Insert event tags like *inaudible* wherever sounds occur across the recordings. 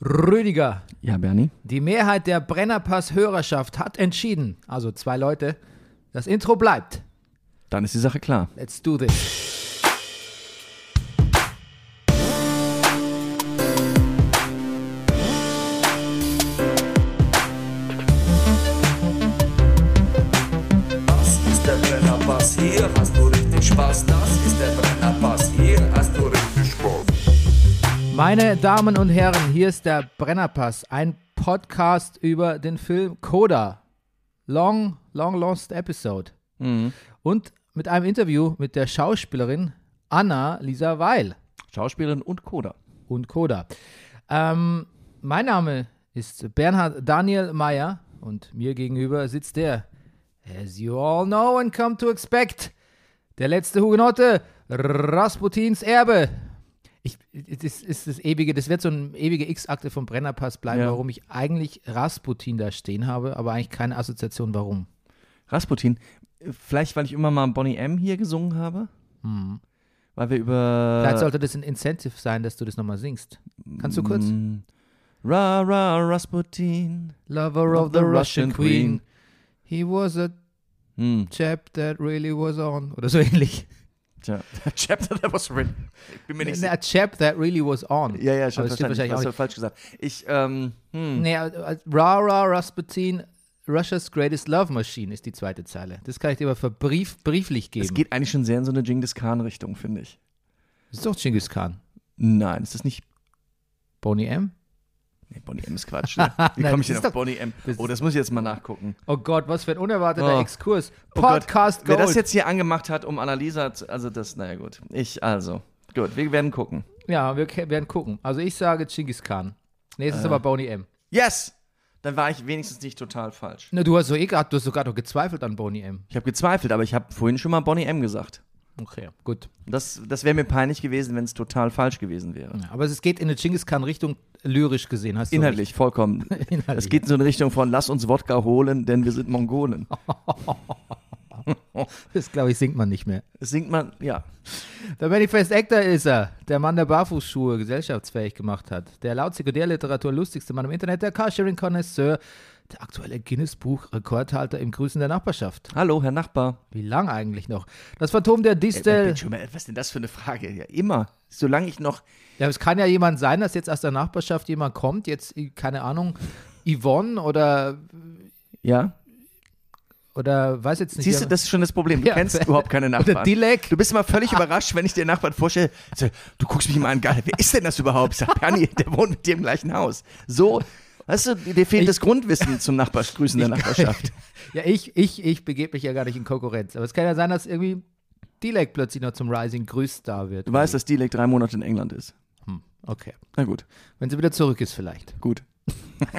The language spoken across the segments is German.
Rüdiger, Ja, Bernie. die Mehrheit der Brennerpass-Hörerschaft hat entschieden, also zwei Leute, das Intro bleibt. Dann ist die Sache klar. Let's do this. Meine Damen und Herren, hier ist der Brennerpass, ein Podcast über den Film Coda. Long, long lost episode. Und mit einem Interview mit der Schauspielerin Anna Lisa Weil Schauspielerin und Coda. und Coda. Ähm, mein Name ist Bernhard Daniel Meyer und mir gegenüber sitzt der, as you all know and come to expect, der letzte Hugenotte, Rasputins Erbe. Ich, das ist das ewige, das wird so eine ewige X-Akte vom Brennerpass bleiben, Ja. warum ich eigentlich Rasputin da stehen habe, aber eigentlich keine Assoziation, warum. Rasputin. Vielleicht, weil ich immer mal Bonnie M hier gesungen habe. Weil wir über. Vielleicht sollte das ein Incentive sein, dass du das nochmal singst. Kannst du kurz? Mm, Ra, ra, Rasputin. Lover of the Russian Queen. He was a Hm. chap that really was on. Oder so ähnlich. Tja, *laughs* Chapter that was written. Ich bin mir nicht Ne, sicher. A chap that really was on. Ja, ja, schon Aber verstanden. wahrscheinlich Hast falsch gesagt. Ich, ähm, hm. Nee, Ra Ra Rasputin, Russia's Greatest Love Machine ist die zweite Zeile. Das kann ich dir aber verbrief, brieflich geben. Es geht eigentlich schon sehr in so eine Genghis Khan-Richtung, finde ich. das ist doch Genghis Khan. Nein, ist das nicht. Boney M? Nee, Bonnie M ist Quatsch. Ne? *laughs* Wie komme ich denn auf doch- Bonnie M? Oh, das muss ich jetzt mal nachgucken. Oh Gott, was für ein unerwarteter Oh. Exkurs. Oh Gott, Podcast Wer Gold. das jetzt hier angemacht hat, um Annalisa zu, also das, naja gut. Ich, also. Gut, wir werden gucken. ja, wir werden gucken. Also ich sage Genghis Khan. Nee, es ist Äh. aber Boney M. Yes! Dann war ich wenigstens nicht total falsch. Na, du hast so eh grad, du hast sogar noch gezweifelt an Boney M. Ich habe gezweifelt, aber ich habe vorhin schon mal Bonnie M gesagt. Okay, gut. Das, das wäre mir peinlich gewesen, wenn es total falsch gewesen wäre. Ja, aber es geht in eine Genghis Khan Richtung lyrisch gesehen, hast du Inhaltlich, vollkommen. *laughs* Inhaltlich. Es geht in so eine Richtung von lass uns Wodka holen, denn wir sind Mongolen. *laughs* Das glaube ich singt man nicht mehr. Das singt man, ja. Der Manifest Actor ist er, der Mann, der Barfußschuhe gesellschaftsfähig gemacht hat. Der laut Sekundärliteratur lustigste Mann im Internet, der Carsharing Connoisseur, der aktuelle Guinness-Buch-Rekordhalter im Grüßen der Nachbarschaft. Hallo, Herr Nachbar. Wie lang eigentlich noch? Das Phantom der Äh, Distel. bitte schon mal, was ist denn das für eine Frage? Ja, immer. Solange ich noch. Ja, es kann ja jemand sein, dass jetzt aus der Nachbarschaft jemand kommt, jetzt, keine Ahnung, Yvonne oder, Ja? oder weiß jetzt nicht. Siehst du, das ist schon das Problem. Du Ja. kennst überhaupt keine Oder Nachbarn. Dilek. Du bist immer völlig überrascht, wenn ich dir Nachbarn vorstelle. Also, du guckst mich immer an, geil, wer ist denn das überhaupt? Ich sag, Bernie, der wohnt mit dir im gleichen Haus. So, weißt du, dir fehlt Ich- das Grundwissen zum Nachbarsgrüßen der Nachbarschaft. *laughs* Ja, ich, ich, ich begebe mich ja gar nicht in Konkurrenz. Aber es kann ja sein, dass irgendwie Dilek plötzlich noch zum Rising Grüß da wird. Du weißt, dass Dilek drei Monate in England ist. Hm, okay. Na gut, Wenn sie wieder zurück ist, vielleicht. gut. *laughs*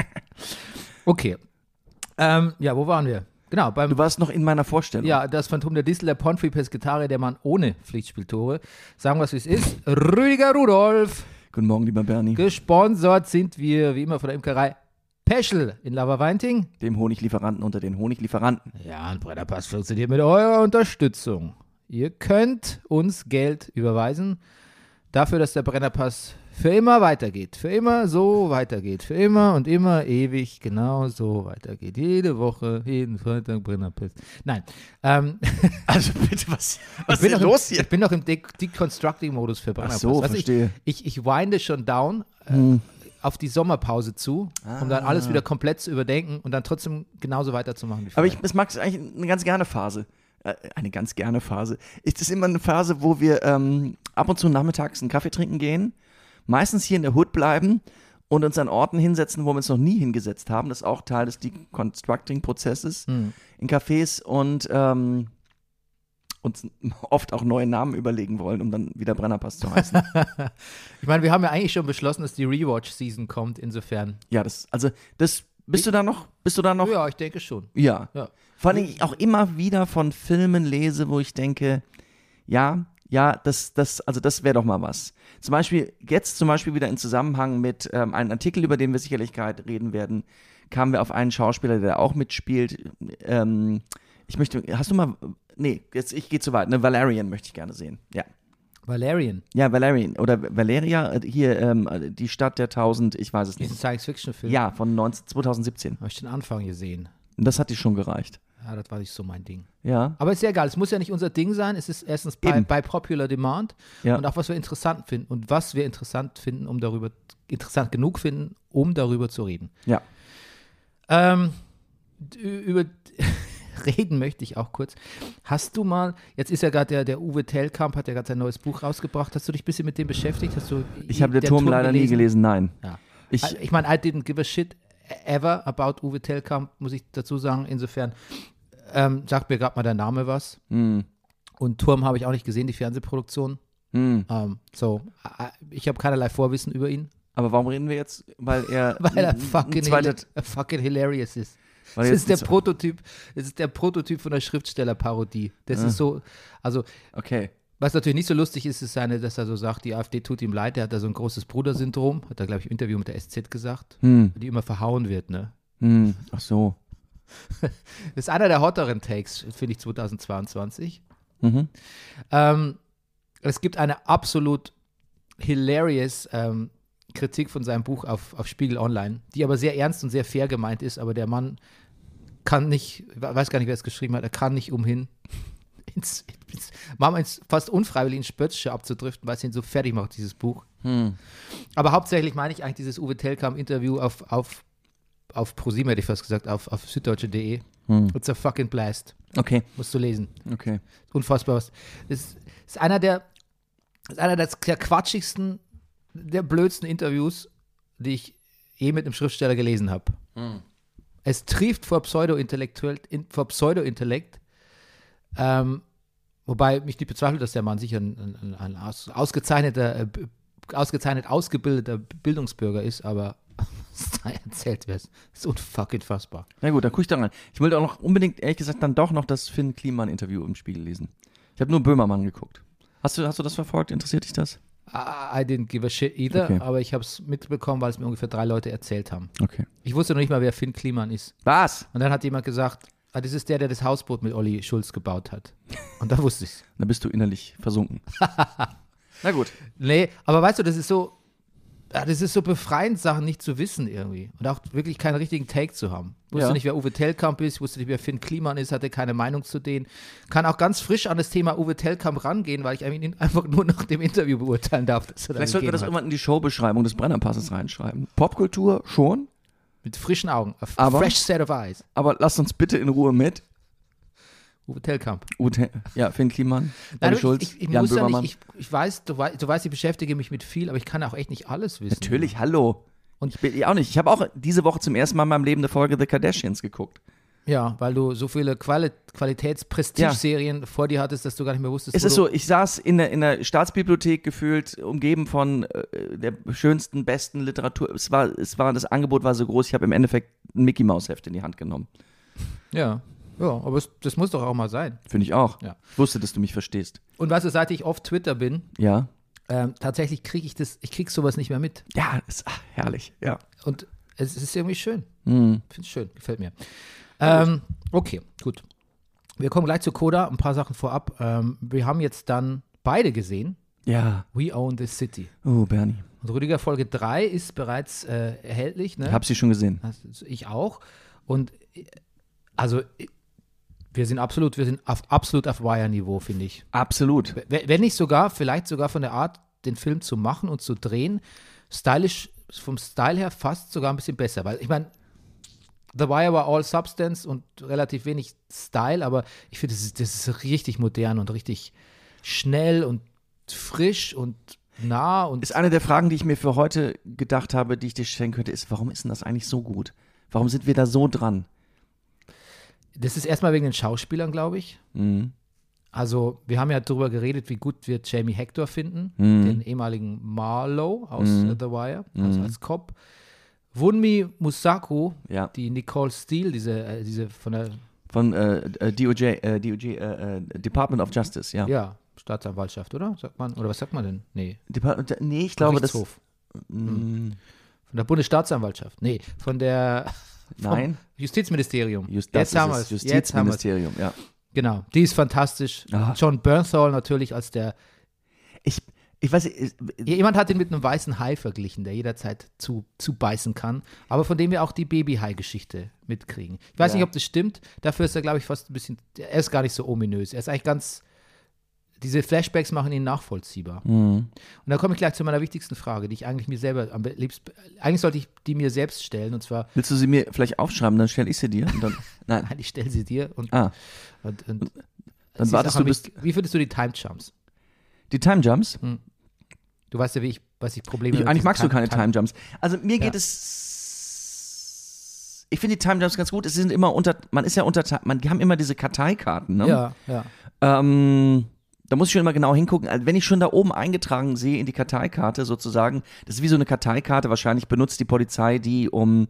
Okay. Ähm, ja, wo waren wir? Genau, beim Du warst noch in meiner Vorstellung. ja, das Phantom der Distel, der Ponfrey Pescatare, der Mann ohne Pflichtspieltore. Sagen wir wie es ist. Rüdiger Rudolf. Guten Morgen, lieber Bernie. Gesponsert sind wir, wie immer, von der Imkerei Peschel in Lava-Weinting. Dem Honiglieferanten unter den Honiglieferanten. Ja, ein Brennerpass funktioniert mit eurer Unterstützung. Ihr könnt uns Geld überweisen dafür, dass der Brennerpass für immer weitergeht. Für immer so weitergeht. Für immer und immer ewig genau so weitergeht. Jede Woche, jeden Freitag Brennerpass. Nein. Ähm, *laughs* Also bitte, was, was ist los im, hier? Ich bin noch im De Deconstructing-Modus für Ach Brennerpass. so, du, verstehe. Ich, ich, ich winde schon down äh, Hm. auf die Sommerpause zu, um dann Ah. alles wieder komplett zu überdenken und dann trotzdem genauso weiterzumachen wie Aber ich das mag eigentlich eine ganz gerne Phase. Äh, Eine ganz gerne Phase. Ist das immer eine Phase, wo wir ähm, ab und zu nachmittags einen Kaffee trinken gehen, meistens hier in der Hood bleiben und uns an Orten hinsetzen, wo wir uns noch nie hingesetzt haben. Das ist auch Teil des Deconstructing-Prozesses Hm. in Cafés und ähm, uns oft auch neue Namen überlegen wollen, um dann wieder Brennerpass zu heißen. *laughs* Ich meine, wir haben ja eigentlich schon beschlossen, dass die Rewatch-Season kommt, insofern. ja, das, also das, bist du da noch? Bist du da noch? Ja, ich denke schon. Ja. Ja. Vor allem ich auch immer wieder von Filmen lese, wo ich denke, ja, ja, das, das, also das wäre doch mal was. Zum Beispiel, jetzt zum Beispiel wieder in Zusammenhang mit ähm, einem Artikel, über den wir sicherlich gerade reden werden, kamen wir auf einen Schauspieler, der auch mitspielt. Ähm, ich möchte, hast du mal, nee, jetzt, ich gehe zu weit, ne, Valerian möchte ich gerne sehen. Ja. Valerian. Ja, Valerian oder Valeria, äh, hier ähm, die Stadt der Tausend, ich weiß es Ist ein nicht. Science-Fiction-Film. Ja, von 19, 2017. Habe ich den Anfang gesehen. Und das hat dir schon gereicht. Ja, das war nicht so mein Ding. Ja. Aber ist ja egal, es muss ja nicht unser Ding sein. Es ist erstens bei, bei Popular Demand Ja. und auch was wir interessant finden und was wir interessant finden, um darüber, interessant genug finden, um darüber zu reden. Ja. Ähm, über *laughs* reden möchte ich auch kurz. Hast du mal, jetzt ist ja gerade der, der Uwe Tellkamp, hat ja gerade sein neues Buch rausgebracht. Hast du dich ein bisschen mit dem beschäftigt? Hast du Ich habe der, Turm, leider nie gelesen, nein. Ja. Ich, ich meine, I didn't give a shit ever about Uwe Tellkamp, muss ich dazu sagen. Insofern ähm, sagt mir gerade mal der Name was. hm, Und Turm habe ich auch nicht gesehen, die Fernsehproduktion. hm. Ähm, so, äh, ich habe keinerlei Vorwissen über ihn, Aber warum reden wir jetzt? Weil er, *laughs* weil er fucking, hila- fucking hilarious ist. weil Das ist der Prototyp, das ist der Prototyp von der Schriftstellerparodie. Das Ah. ist so, also Okay. Was natürlich nicht so lustig ist, ist seine, dass er so sagt, die AfD tut ihm leid, der hat da so ein großes Brudersyndrom, hat er, glaube ich, im Interview mit der SZ gesagt, Hm, die immer verhauen wird, ne? hm. Ach so. Das *laughs* ist einer der hotteren Takes, finde ich, 2022. Mhm. Ähm, es gibt eine absolut hilarious ähm, Kritik von seinem Buch auf, auf Spiegel Online, die aber sehr ernst und sehr fair gemeint ist, aber der Mann kann nicht, ich weiß gar nicht, wer es geschrieben hat, er kann nicht umhin, *laughs* ins, ins, manchmal ins, fast unfreiwillig ins Spötzsche abzudriften, weil es ihn so fertig macht, dieses Buch. Hm. Aber hauptsächlich meine ich eigentlich dieses Uwe Tellkamp-Interview auf, auf, auf ProSieben, hätte ich fast gesagt, auf, auf süddeutsche.de. Hm. It's a fucking blast. Okay, Musst du lesen. okay. Unfassbar was. Das ist, einer der, ist einer der, der quatschigsten, der blödsten Interviews, die ich je mit einem Schriftsteller gelesen habe. Es trieft vor Pseudo-Intellektuell, in, vor Pseudo-Intellekt, ähm, wobei mich nicht bezweifelt, dass der Mann sicher ein, ein, ein aus, ausgezeichneter, äh, ausgezeichnet ausgebildeter Bildungsbürger ist, aber *laughs* was da erzählt wird, ist unfucking fassbar. Na gut, dann gucke ich da rein. Ich wollte auch noch unbedingt, ehrlich gesagt, dann doch noch das Finn Kliman-Interview im Spiegel lesen. Ich habe nur Böhmermann geguckt. Hast du, hast du das verfolgt? Interessiert dich das? I I didn't give a shit either, Okay. aber ich habe es mitbekommen, weil es mir ungefähr drei Leute erzählt haben. Okay. Ich wusste noch nicht mal, wer Finn Kliman ist. Was? Und dann hat jemand gesagt, ah, das ist der, der das Hausboot mit Olli Schulz gebaut hat. Und da wusste ich es. *laughs* Da bist du innerlich versunken. *laughs* Na gut. Nee, aber weißt du, das ist so, ja, das ist so befreiend, Sachen nicht zu wissen irgendwie. Und auch wirklich keinen richtigen Take zu haben. Wusste Ja. nicht, wer Uwe Tellkamp ist, wusste nicht, wer Finn Kliman ist, hatte keine Meinung zu denen. Kann auch ganz frisch an das Thema Uwe Tellkamp rangehen, weil ich ihn *laughs* einfach nur nach dem Interview beurteilen darf. Vielleicht sollten wir das hat. irgendwann in die Showbeschreibung des Brennerpasses reinschreiben. Popkultur schon, Mit frischen Augen. A Aber- fresh set of eyes. aber lasst uns bitte in Ruhe mit. Uwe Tellkamp. Ute, ja, Finn Kliman, Nein, Schulz, ich, ich, Jan Böhmermann. nicht, ich, ich weiß, du, wei- du weißt, ich beschäftige mich mit viel, aber ich kann auch echt nicht alles wissen. Natürlich, hallo. Und- ich bin ja auch nicht. Ich habe auch diese Woche zum ersten Mal in meinem Leben eine Folge The Kardashians geguckt. Ja, weil du so viele Quali Qualitäts-Prestige-Serien vor dir hattest, dass du gar nicht mehr wusstest, Es ist so, ich saß in der, in der Staatsbibliothek gefühlt, umgeben von äh, der schönsten, besten Literatur. Es war, es war, das Angebot war so groß, ich habe im Endeffekt ein Mickey Maus Heft in die Hand genommen. Ja, ja, aber es, das muss doch auch mal sein. Finde ich auch. Ja. Ich wusste, dass du mich verstehst. Und weißt du, seit ich auf Twitter bin, Ja. ähm, tatsächlich kriege ich das, ich krieg sowas nicht mehr mit. Ja, ist ach, herrlich. Ja. Und es ist irgendwie schön. Hm. Finde ich schön, gefällt mir. Ähm, okay, gut. Wir kommen gleich zu Coda, ein paar Sachen vorab. Ähm, wir haben jetzt dann beide gesehen. Ja. We Own the City. Oh, Bernie. Und Rüdiger Folge 3 ist bereits äh, erhältlich. Ne? Ich habe sie schon gesehen. Ich auch. Und äh, also äh, wir sind absolut, wir sind auf, absolut auf Wire-Niveau, finde ich. Absolut. Wenn nicht sogar, vielleicht sogar von der Art, den Film zu machen und zu drehen, stylisch, vom Style her fast sogar ein bisschen besser. Weil ich meine, The Wire war all Substance und relativ wenig Style, aber ich finde, das ist, das ist richtig modern und richtig schnell und frisch und nah und Ist eine der Fragen, die ich mir für heute gedacht habe, die ich dir stellen könnte, ist, warum ist denn das eigentlich so gut? Warum sind wir da so dran? das ist erstmal wegen den Schauspielern, glaube ich. Mhm. Also, wir haben ja darüber geredet, wie gut wir Jamie Hector finden, Mhm. den ehemaligen Marlowe aus Mhm. The Wire, also als Cop. Wunmi Musaku, Ja. die Nicole Steele, diese, äh, diese von der Von äh, äh, DOJ, äh, DOJ äh, äh, Department of Justice, ja. ja, Staatsanwaltschaft, oder? Sagt man, oder was sagt man denn? Nee, Depart nee, ich glaube, das. Gerichtshof. Mm, Von der Bundesstaatsanwaltschaft. Nee, von der *laughs* nein, Justizministerium. Just, Jetzt haben wir es. Justizministerium, ja. Genau, die ist fantastisch. Ah. John Bernthal natürlich als der Ich weiß, Jemand hat ihn mit einem weißen Hai verglichen, der jederzeit zu, zu beißen kann, aber von dem wir auch die Baby-Hai-Geschichte mitkriegen. Ich weiß Ja. nicht, ob das stimmt. Dafür ist er, glaube ich, fast ein bisschen. Er ist gar nicht so ominös. Er ist eigentlich ganz. Diese Flashbacks machen ihn nachvollziehbar. Mhm. Und da komme ich gleich zu meiner wichtigsten Frage, die ich eigentlich mir selber am liebsten. Eigentlich sollte ich die mir selbst stellen, und zwar. willst du sie mir vielleicht aufschreiben, dann stelle ich sie dir. Und dann, *laughs* nein. Nein, ich stelle sie dir und. Ah, und, und dann sie ist wartest du am bis. wichtig- Wie findest du die Time Jumps? Die Time Jumps? Du weißt ja, wie ich, was ich Probleme Ich, eigentlich magst du keine Time- Time Jumps. Also mir geht Ja. es. Ich finde die Time Jumps ganz gut. Es sind immer unter. Man ist ja unter. Man, die haben immer diese Karteikarten, ne? Ja, ja. Ähm, da muss ich schon immer genau hingucken. Also wenn ich schon da oben eingetragen sehe in die Karteikarte sozusagen, das ist wie so eine Karteikarte, wahrscheinlich benutzt die Polizei die, um,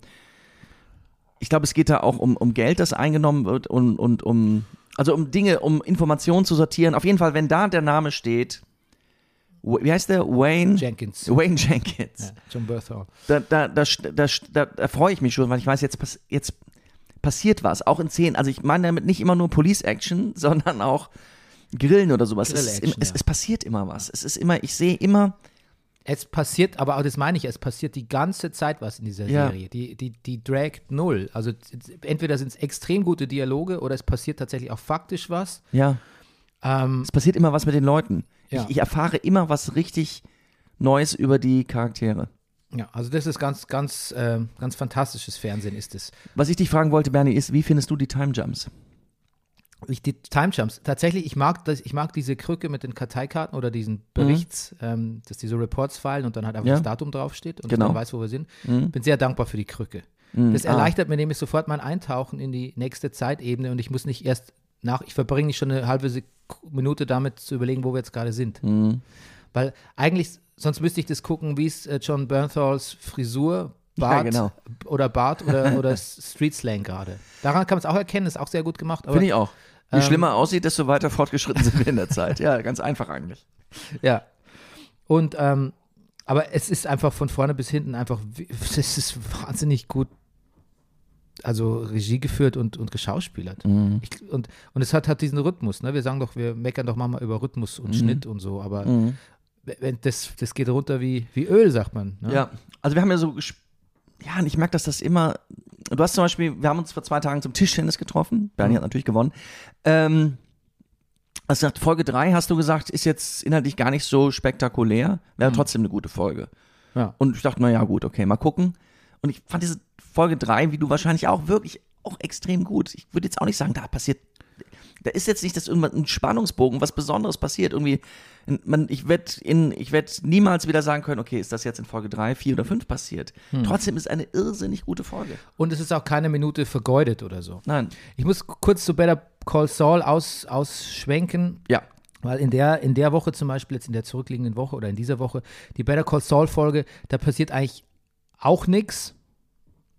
ich glaube, es geht da auch um, um Geld, das eingenommen wird und, und um, also um Dinge, um Informationen zu sortieren. Auf jeden Fall, wenn da der Name steht, wie heißt der? Wayne? Jenkins. Wayne Jenkins. Ja, John Berthal. Da, da, da, da, da, freue ich mich schon, weil ich weiß, jetzt, pass, jetzt passiert was, auch in Szenen. Also ich meine damit nicht immer nur Police Action, *laughs* sondern auch Grillen oder sowas. Es, ist, es, ja. es passiert immer was. Es ist immer, ich sehe immer, Es passiert, aber auch das meine ich, es passiert die ganze Zeit was in dieser Ja. Serie. Die, die, die dragt null. Also entweder sind es extrem gute Dialoge oder es passiert tatsächlich auch faktisch was. ja, Ähm, es passiert immer was mit den Leuten. Ja. Ich, ich erfahre immer was richtig Neues über die Charaktere. ja, also das ist ganz, ganz, ähm, ganz fantastisches Fernsehen ist es. Was ich dich fragen wollte, Bernie, ist, wie findest du die Time Jumps? Ich, die Time Jumps, tatsächlich, ich mag, das, ich mag diese Krücke mit den Karteikarten oder diesen Berichts, ähm, dass diese Reports fallen und dann halt einfach Ja. das Datum draufsteht und Genau. man weiß, wo wir sind. Mhm. Bin sehr dankbar für die Krücke. Mhm. Das Ah. erleichtert mir nämlich sofort mein Eintauchen in die nächste Zeitebene und ich muss nicht erst nach, ich verbringe nicht schon eine halbe Sek Minute damit zu überlegen, wo wir jetzt gerade sind. Mhm. Weil eigentlich, sonst müsste ich das gucken, wie ist äh, John Bernthals Frisur, Bart genau. oder Bart oder, oder Street Slang gerade. Daran kann man es auch erkennen, ist auch sehr gut gemacht. Finde ich auch. Je ähm, schlimmer aussieht, desto weiter fortgeschritten sind wir in der Zeit. Ja, ganz einfach eigentlich. *laughs* Ja. Und, ähm, aber es ist einfach von vorne bis hinten einfach, *laughs* es ist wahnsinnig gut, also Regie geführt und, und geschauspielert. Mhm. Ich, und, und es hat, hat diesen Rhythmus, ne? Wir sagen doch, wir meckern doch manchmal über Rhythmus und Schnitt und so, aber Mhm. wenn, das, das geht runter wie, wie Öl, sagt man. Ne? Ja, also wir haben ja so, ja, und ich merke, dass das immer, du hast zum Beispiel, wir haben uns vor zwei Tagen zum Tischtennis getroffen, Bernie Mhm. hat natürlich gewonnen. Ähm, also gesagt, Folge 3 hast du gesagt, ist jetzt inhaltlich gar nicht so spektakulär, wäre Mhm. trotzdem eine gute Folge. Ja. Und ich dachte, naja, gut, okay, mal gucken. Und ich fand diese Folge 3, wie du wahrscheinlich auch, wirklich auch extrem gut. Ich würde jetzt auch nicht sagen, da passiert, da ist jetzt nicht das irgendwann ein Spannungsbogen, was Besonderes passiert. Irgendwie, man, ich werde werde niemals wieder sagen können, okay, ist das jetzt in Folge 3, 4 oder 5 passiert. Hm. Trotzdem ist es eine irrsinnig gute Folge. Und es ist auch keine Minute vergeudet oder so. Nein. Ich muss kurz zu Better Call Saul aus, ausschwenken. Ja. Weil in der, in der Woche zum Beispiel, jetzt in der zurückliegenden Woche oder in dieser Woche, die Better Call Saul Folge, da passiert eigentlich auch nichts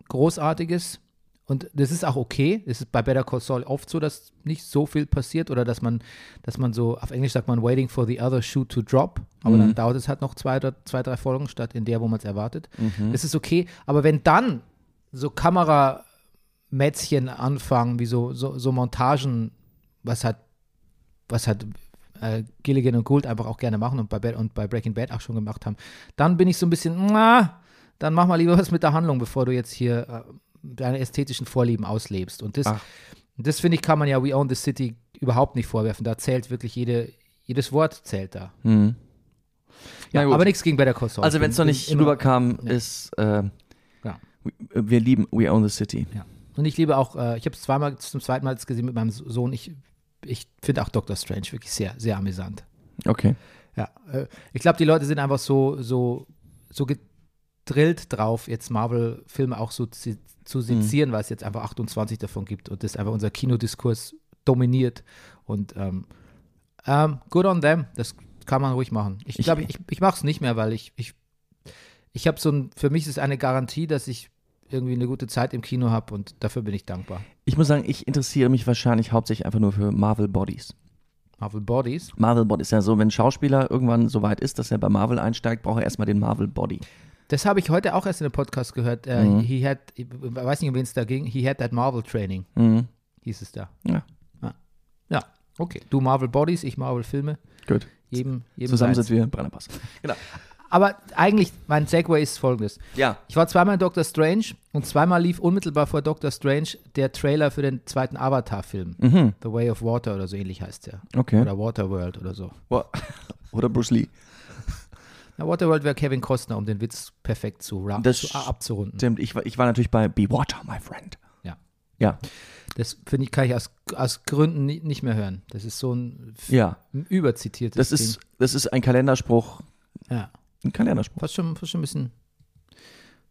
Großartiges. Und das ist auch okay. Es ist bei Better Call Saul oft so, dass nicht so viel passiert oder dass man, dass man so, auf Englisch sagt man, waiting for the other shoe to drop. Aber Mhm. dann dauert es halt noch zwei, oder zwei drei Folgen statt in der, wo man es erwartet. Mhm. Das ist okay. Aber wenn dann so Kameramätzchen anfangen, wie so, so, so Montagen, was hat, was hat äh, Gilligan und Gould einfach auch gerne machen und bei, Bad, und bei Breaking Bad auch schon gemacht haben, dann bin ich so ein bisschen, na, dann mach mal lieber was mit der Handlung, bevor du jetzt hier äh, deine ästhetischen Vorlieben auslebst. Und das, Ach. das finde ich, kann man ja We Own the City überhaupt nicht vorwerfen. Da zählt wirklich jede, jedes Wort zählt da. Mhm. Ja, aber nichts gegen Better Call Saul. Also wenn es noch nicht immer- rüberkam, Ja. ist, äh, Ja. wir lieben We Own the City. Ja. Und ich liebe auch, äh, ich habe es zweimal zum zweiten Mal gesehen mit meinem Sohn. Ich, ich finde auch Doctor Strange wirklich sehr, sehr amüsant. Okay. Ja, äh, ich glaube, die Leute sind einfach so, so, so gedrillt drauf, jetzt Marvel-Filme auch so zu, zu sezieren, weil es jetzt einfach 28 davon gibt und das einfach unser Kinodiskurs dominiert. Und ähm, ähm, good on them, das kann man ruhig machen. Ich Ich- glaube, ich, ich mache es nicht mehr, weil ich, ich, ich habe so ein, für mich ist es eine Garantie, dass ich irgendwie eine gute Zeit im Kino habe und dafür bin ich dankbar. Ich muss sagen, ich interessiere mich wahrscheinlich hauptsächlich einfach nur für Marvel Bodies. Marvel Bodies. Marvel Body ist ja so, wenn ein Schauspieler irgendwann so weit ist, dass er bei Marvel einsteigt, braucht er erstmal den Marvel Body. Das habe ich heute auch erst in einem Podcast gehört. Äh, Mhm. He had, ich weiß nicht, um wen es da ging. He had that Marvel Training, Mhm. hieß es da. Ja, Ja, okay. Du Marvel Bodies, ich Marvel Filme. gut. Jedem, jedem Zusammen sind wir Brennerpass. Genau. Aber eigentlich, mein Segway ist folgendes. Ja. Ich war zweimal in Doctor Strange und zweimal lief unmittelbar vor Doctor Strange der Trailer für den zweiten Avatar-Film. Mhm. The Way of Water oder so ähnlich heißt der. Okay. Oder Waterworld oder so. *laughs* Oder Bruce Lee. Na, Waterworld wäre Kevin Costner, um den Witz perfekt zu, Das zu abzurunden. Stimmt, ich, war- ich war natürlich bei Be Water, my friend. Ja. Ja. Das finde ich, kann ich aus, aus Gründen ni- nicht mehr hören. Das ist so ein, Ja. ein überzitiertes Das ist, das ist ein Kalenderspruch. Ding. Ja. Ein Kalenderspruch. Fast schon, fast schon ein bisschen,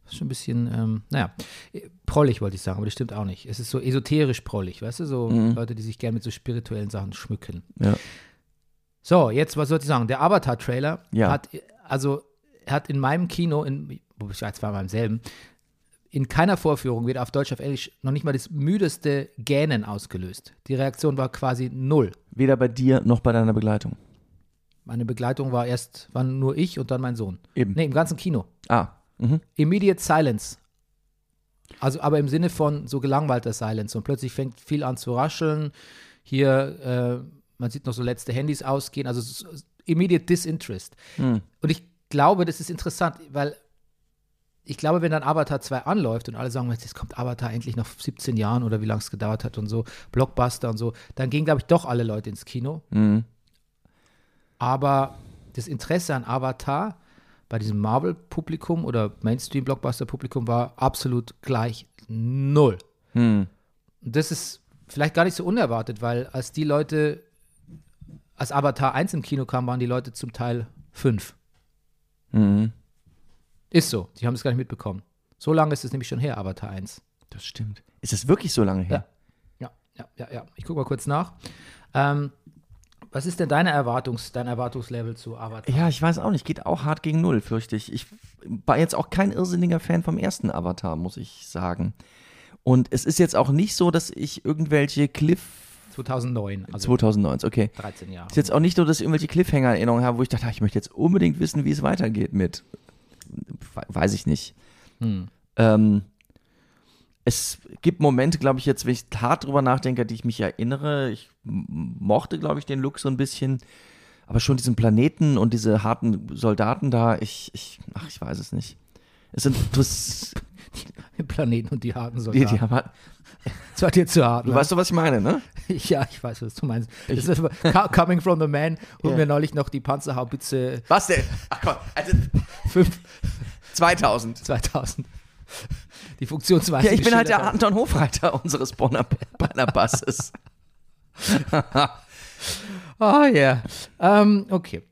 fast schon ein bisschen, ähm, naja, äh, prollig wollte ich sagen, aber das stimmt auch nicht. Es ist so esoterisch prollig, weißt du, so Mhm. Leute, die sich gerne mit so spirituellen Sachen schmücken. Ja. So, jetzt, was soll ich sagen? Der Avatar-Trailer Ja. hat, also, hat in meinem Kino, in, wo ich war jetzt zweimal im selben, in keiner Vorführung, weder auf Deutsch, auf Englisch, noch nicht mal das müdeste Gähnen ausgelöst. Die Reaktion war quasi null. Weder bei dir noch bei deiner Begleitung. Meine Begleitung war erst, waren nur ich und dann mein Sohn. Eben. Nee, im ganzen Kino. Ah. Mhm. Immediate Silence. Also, aber im Sinne von so gelangweilter Silence. Und plötzlich fängt viel an zu rascheln. Hier, äh, man sieht noch so letzte Handys ausgehen. Also, immediate Disinterest. Hm. Und ich glaube, das ist interessant, weil ich glaube, wenn dann Avatar 2 anläuft und alle sagen, jetzt kommt Avatar endlich nach 17 Jahren oder wie lange es gedauert hat und so, Blockbuster und so, dann gehen, glaube ich, doch alle Leute ins Kino. Mhm. Aber das Interesse an Avatar bei diesem Marvel-Publikum oder Mainstream-Blockbuster-Publikum war absolut gleich null. Hm. Und das ist vielleicht gar nicht so unerwartet, weil als die Leute, als Avatar 1 im Kino kam, waren die Leute zum Teil fünf. Mhm. Ist so, die haben es gar nicht mitbekommen. So lange ist es nämlich schon her, Avatar 1. Das stimmt. Ist es wirklich so lange her? Ja, ja, ja, ja. Ich gucke mal kurz nach. Ähm, was ist denn deine Erwartungs-, dein Erwartungslevel zu Avatar? Ja, ich weiß auch nicht. Geht auch hart gegen Null, fürchte ich. Ich war jetzt auch kein irrsinniger Fan vom ersten Avatar, muss ich sagen. Und es ist jetzt auch nicht so, dass ich irgendwelche Cliff 2009, also 2009, okay. 13 Jahre. Ist jetzt auch nicht so, dass ich irgendwelche Cliffhanger-Erinnerungen habe, wo ich dachte, ah, ich möchte jetzt unbedingt wissen, wie es weitergeht mit. We- Weiß ich nicht. Hm. Ähm, es gibt Momente, glaube ich, jetzt, wenn ich hart drüber nachdenke, die ich mich erinnere. Ich mochte, glaube ich, den Look so ein bisschen. Aber schon diesen Planeten und diese harten Soldaten da, ich, ich, ach, ich weiß es nicht. Es sind, *laughs* das, Den Planeten und die harten die, Soldaten. die haben, halt- Das war dir zu hart. du ne? weißt doch, was ich meine, ne? *laughs* Ja, ich weiß, was du meinst. Das ist coming from the man, holen Ja. wir neulich noch die Panzerhaubitze Was denn? Ach komm, also 5 2000. 2000. Die Funktionsweise. Ja, ich bin halt der geschildert Anton Hofreiter unseres Bonner, Bonner Basses. hat. *laughs* Ah, ja. Ähm, okay.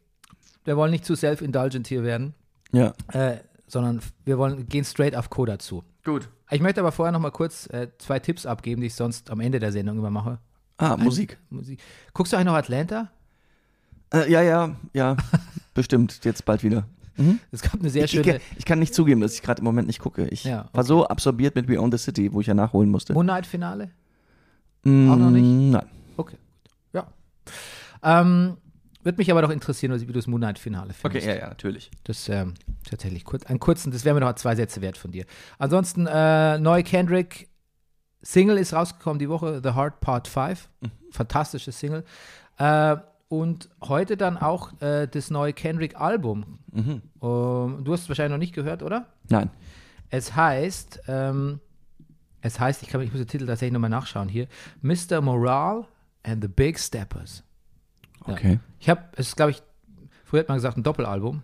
Wir wollen nicht zu self-indulgent hier werden, Ja. äh, sondern wir wollen gehen straight auf Coda zu. Gut. Ich möchte aber vorher noch mal kurz äh, zwei Tipps abgeben, die ich sonst am Ende der Sendung immer mache. Ah, Musik. Musik. Guckst du eigentlich noch Atlanta? Äh, ja, ja, ja. *laughs* Bestimmt, jetzt bald wieder. Es gab eine sehr Ich, ich, schöne ich kann nicht zugeben, dass ich gerade im Moment nicht gucke. Ich Ja, war so absorbiert mit Beyond the City, wo ich ja nachholen musste. Moonlight-Finale. Mm, auch noch nicht? Nein. Okay. Ja. Ähm, Würde mich aber doch interessieren, wie du das Moonlight-Finale findest. Okay, ja, ja, natürlich. Das ähm, tatsächlich kurz, einen kurzen, das wäre mir noch zwei Sätze wert von dir. Ansonsten, äh, neue Kendrick Single ist rausgekommen die Woche, The Heart Part 5. Mhm. Fantastisches Single. Äh, und heute dann auch äh, das neue Kendrick-Album. Mhm. Ähm, du hast es wahrscheinlich noch nicht gehört, oder? Nein. Es heißt, ähm, es heißt, ich, kann, ich muss den Titel tatsächlich nochmal nachschauen hier, Mr. Morale and the Big Steppers. Ja. Okay. Ich habe, es ist, glaube ich, früher hat man gesagt, ein Doppelalbum.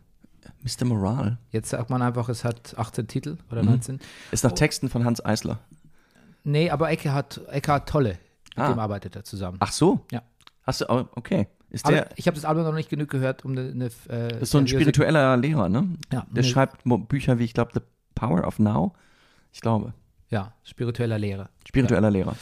Mr. Moral. Jetzt sagt man einfach, es hat 18 Titel oder Mhm. 19. Ist nach Texten von Hans Eisler. Nee, aber Ecke hat, Ecke hat Tolle. Mit Ah. dem arbeitet er zusammen. Ach so? Ja. Hast du, oh, okay. Ist aber der, ich habe das Album noch nicht genug gehört, um eine. eine äh, das ist so ein spiritueller Lehrer, ne? Ja, Der eine- schreibt Bücher wie, ich glaube, The Power of Now. Ich glaube. Ja, spiritueller Lehre. Spiritueller Lehrer.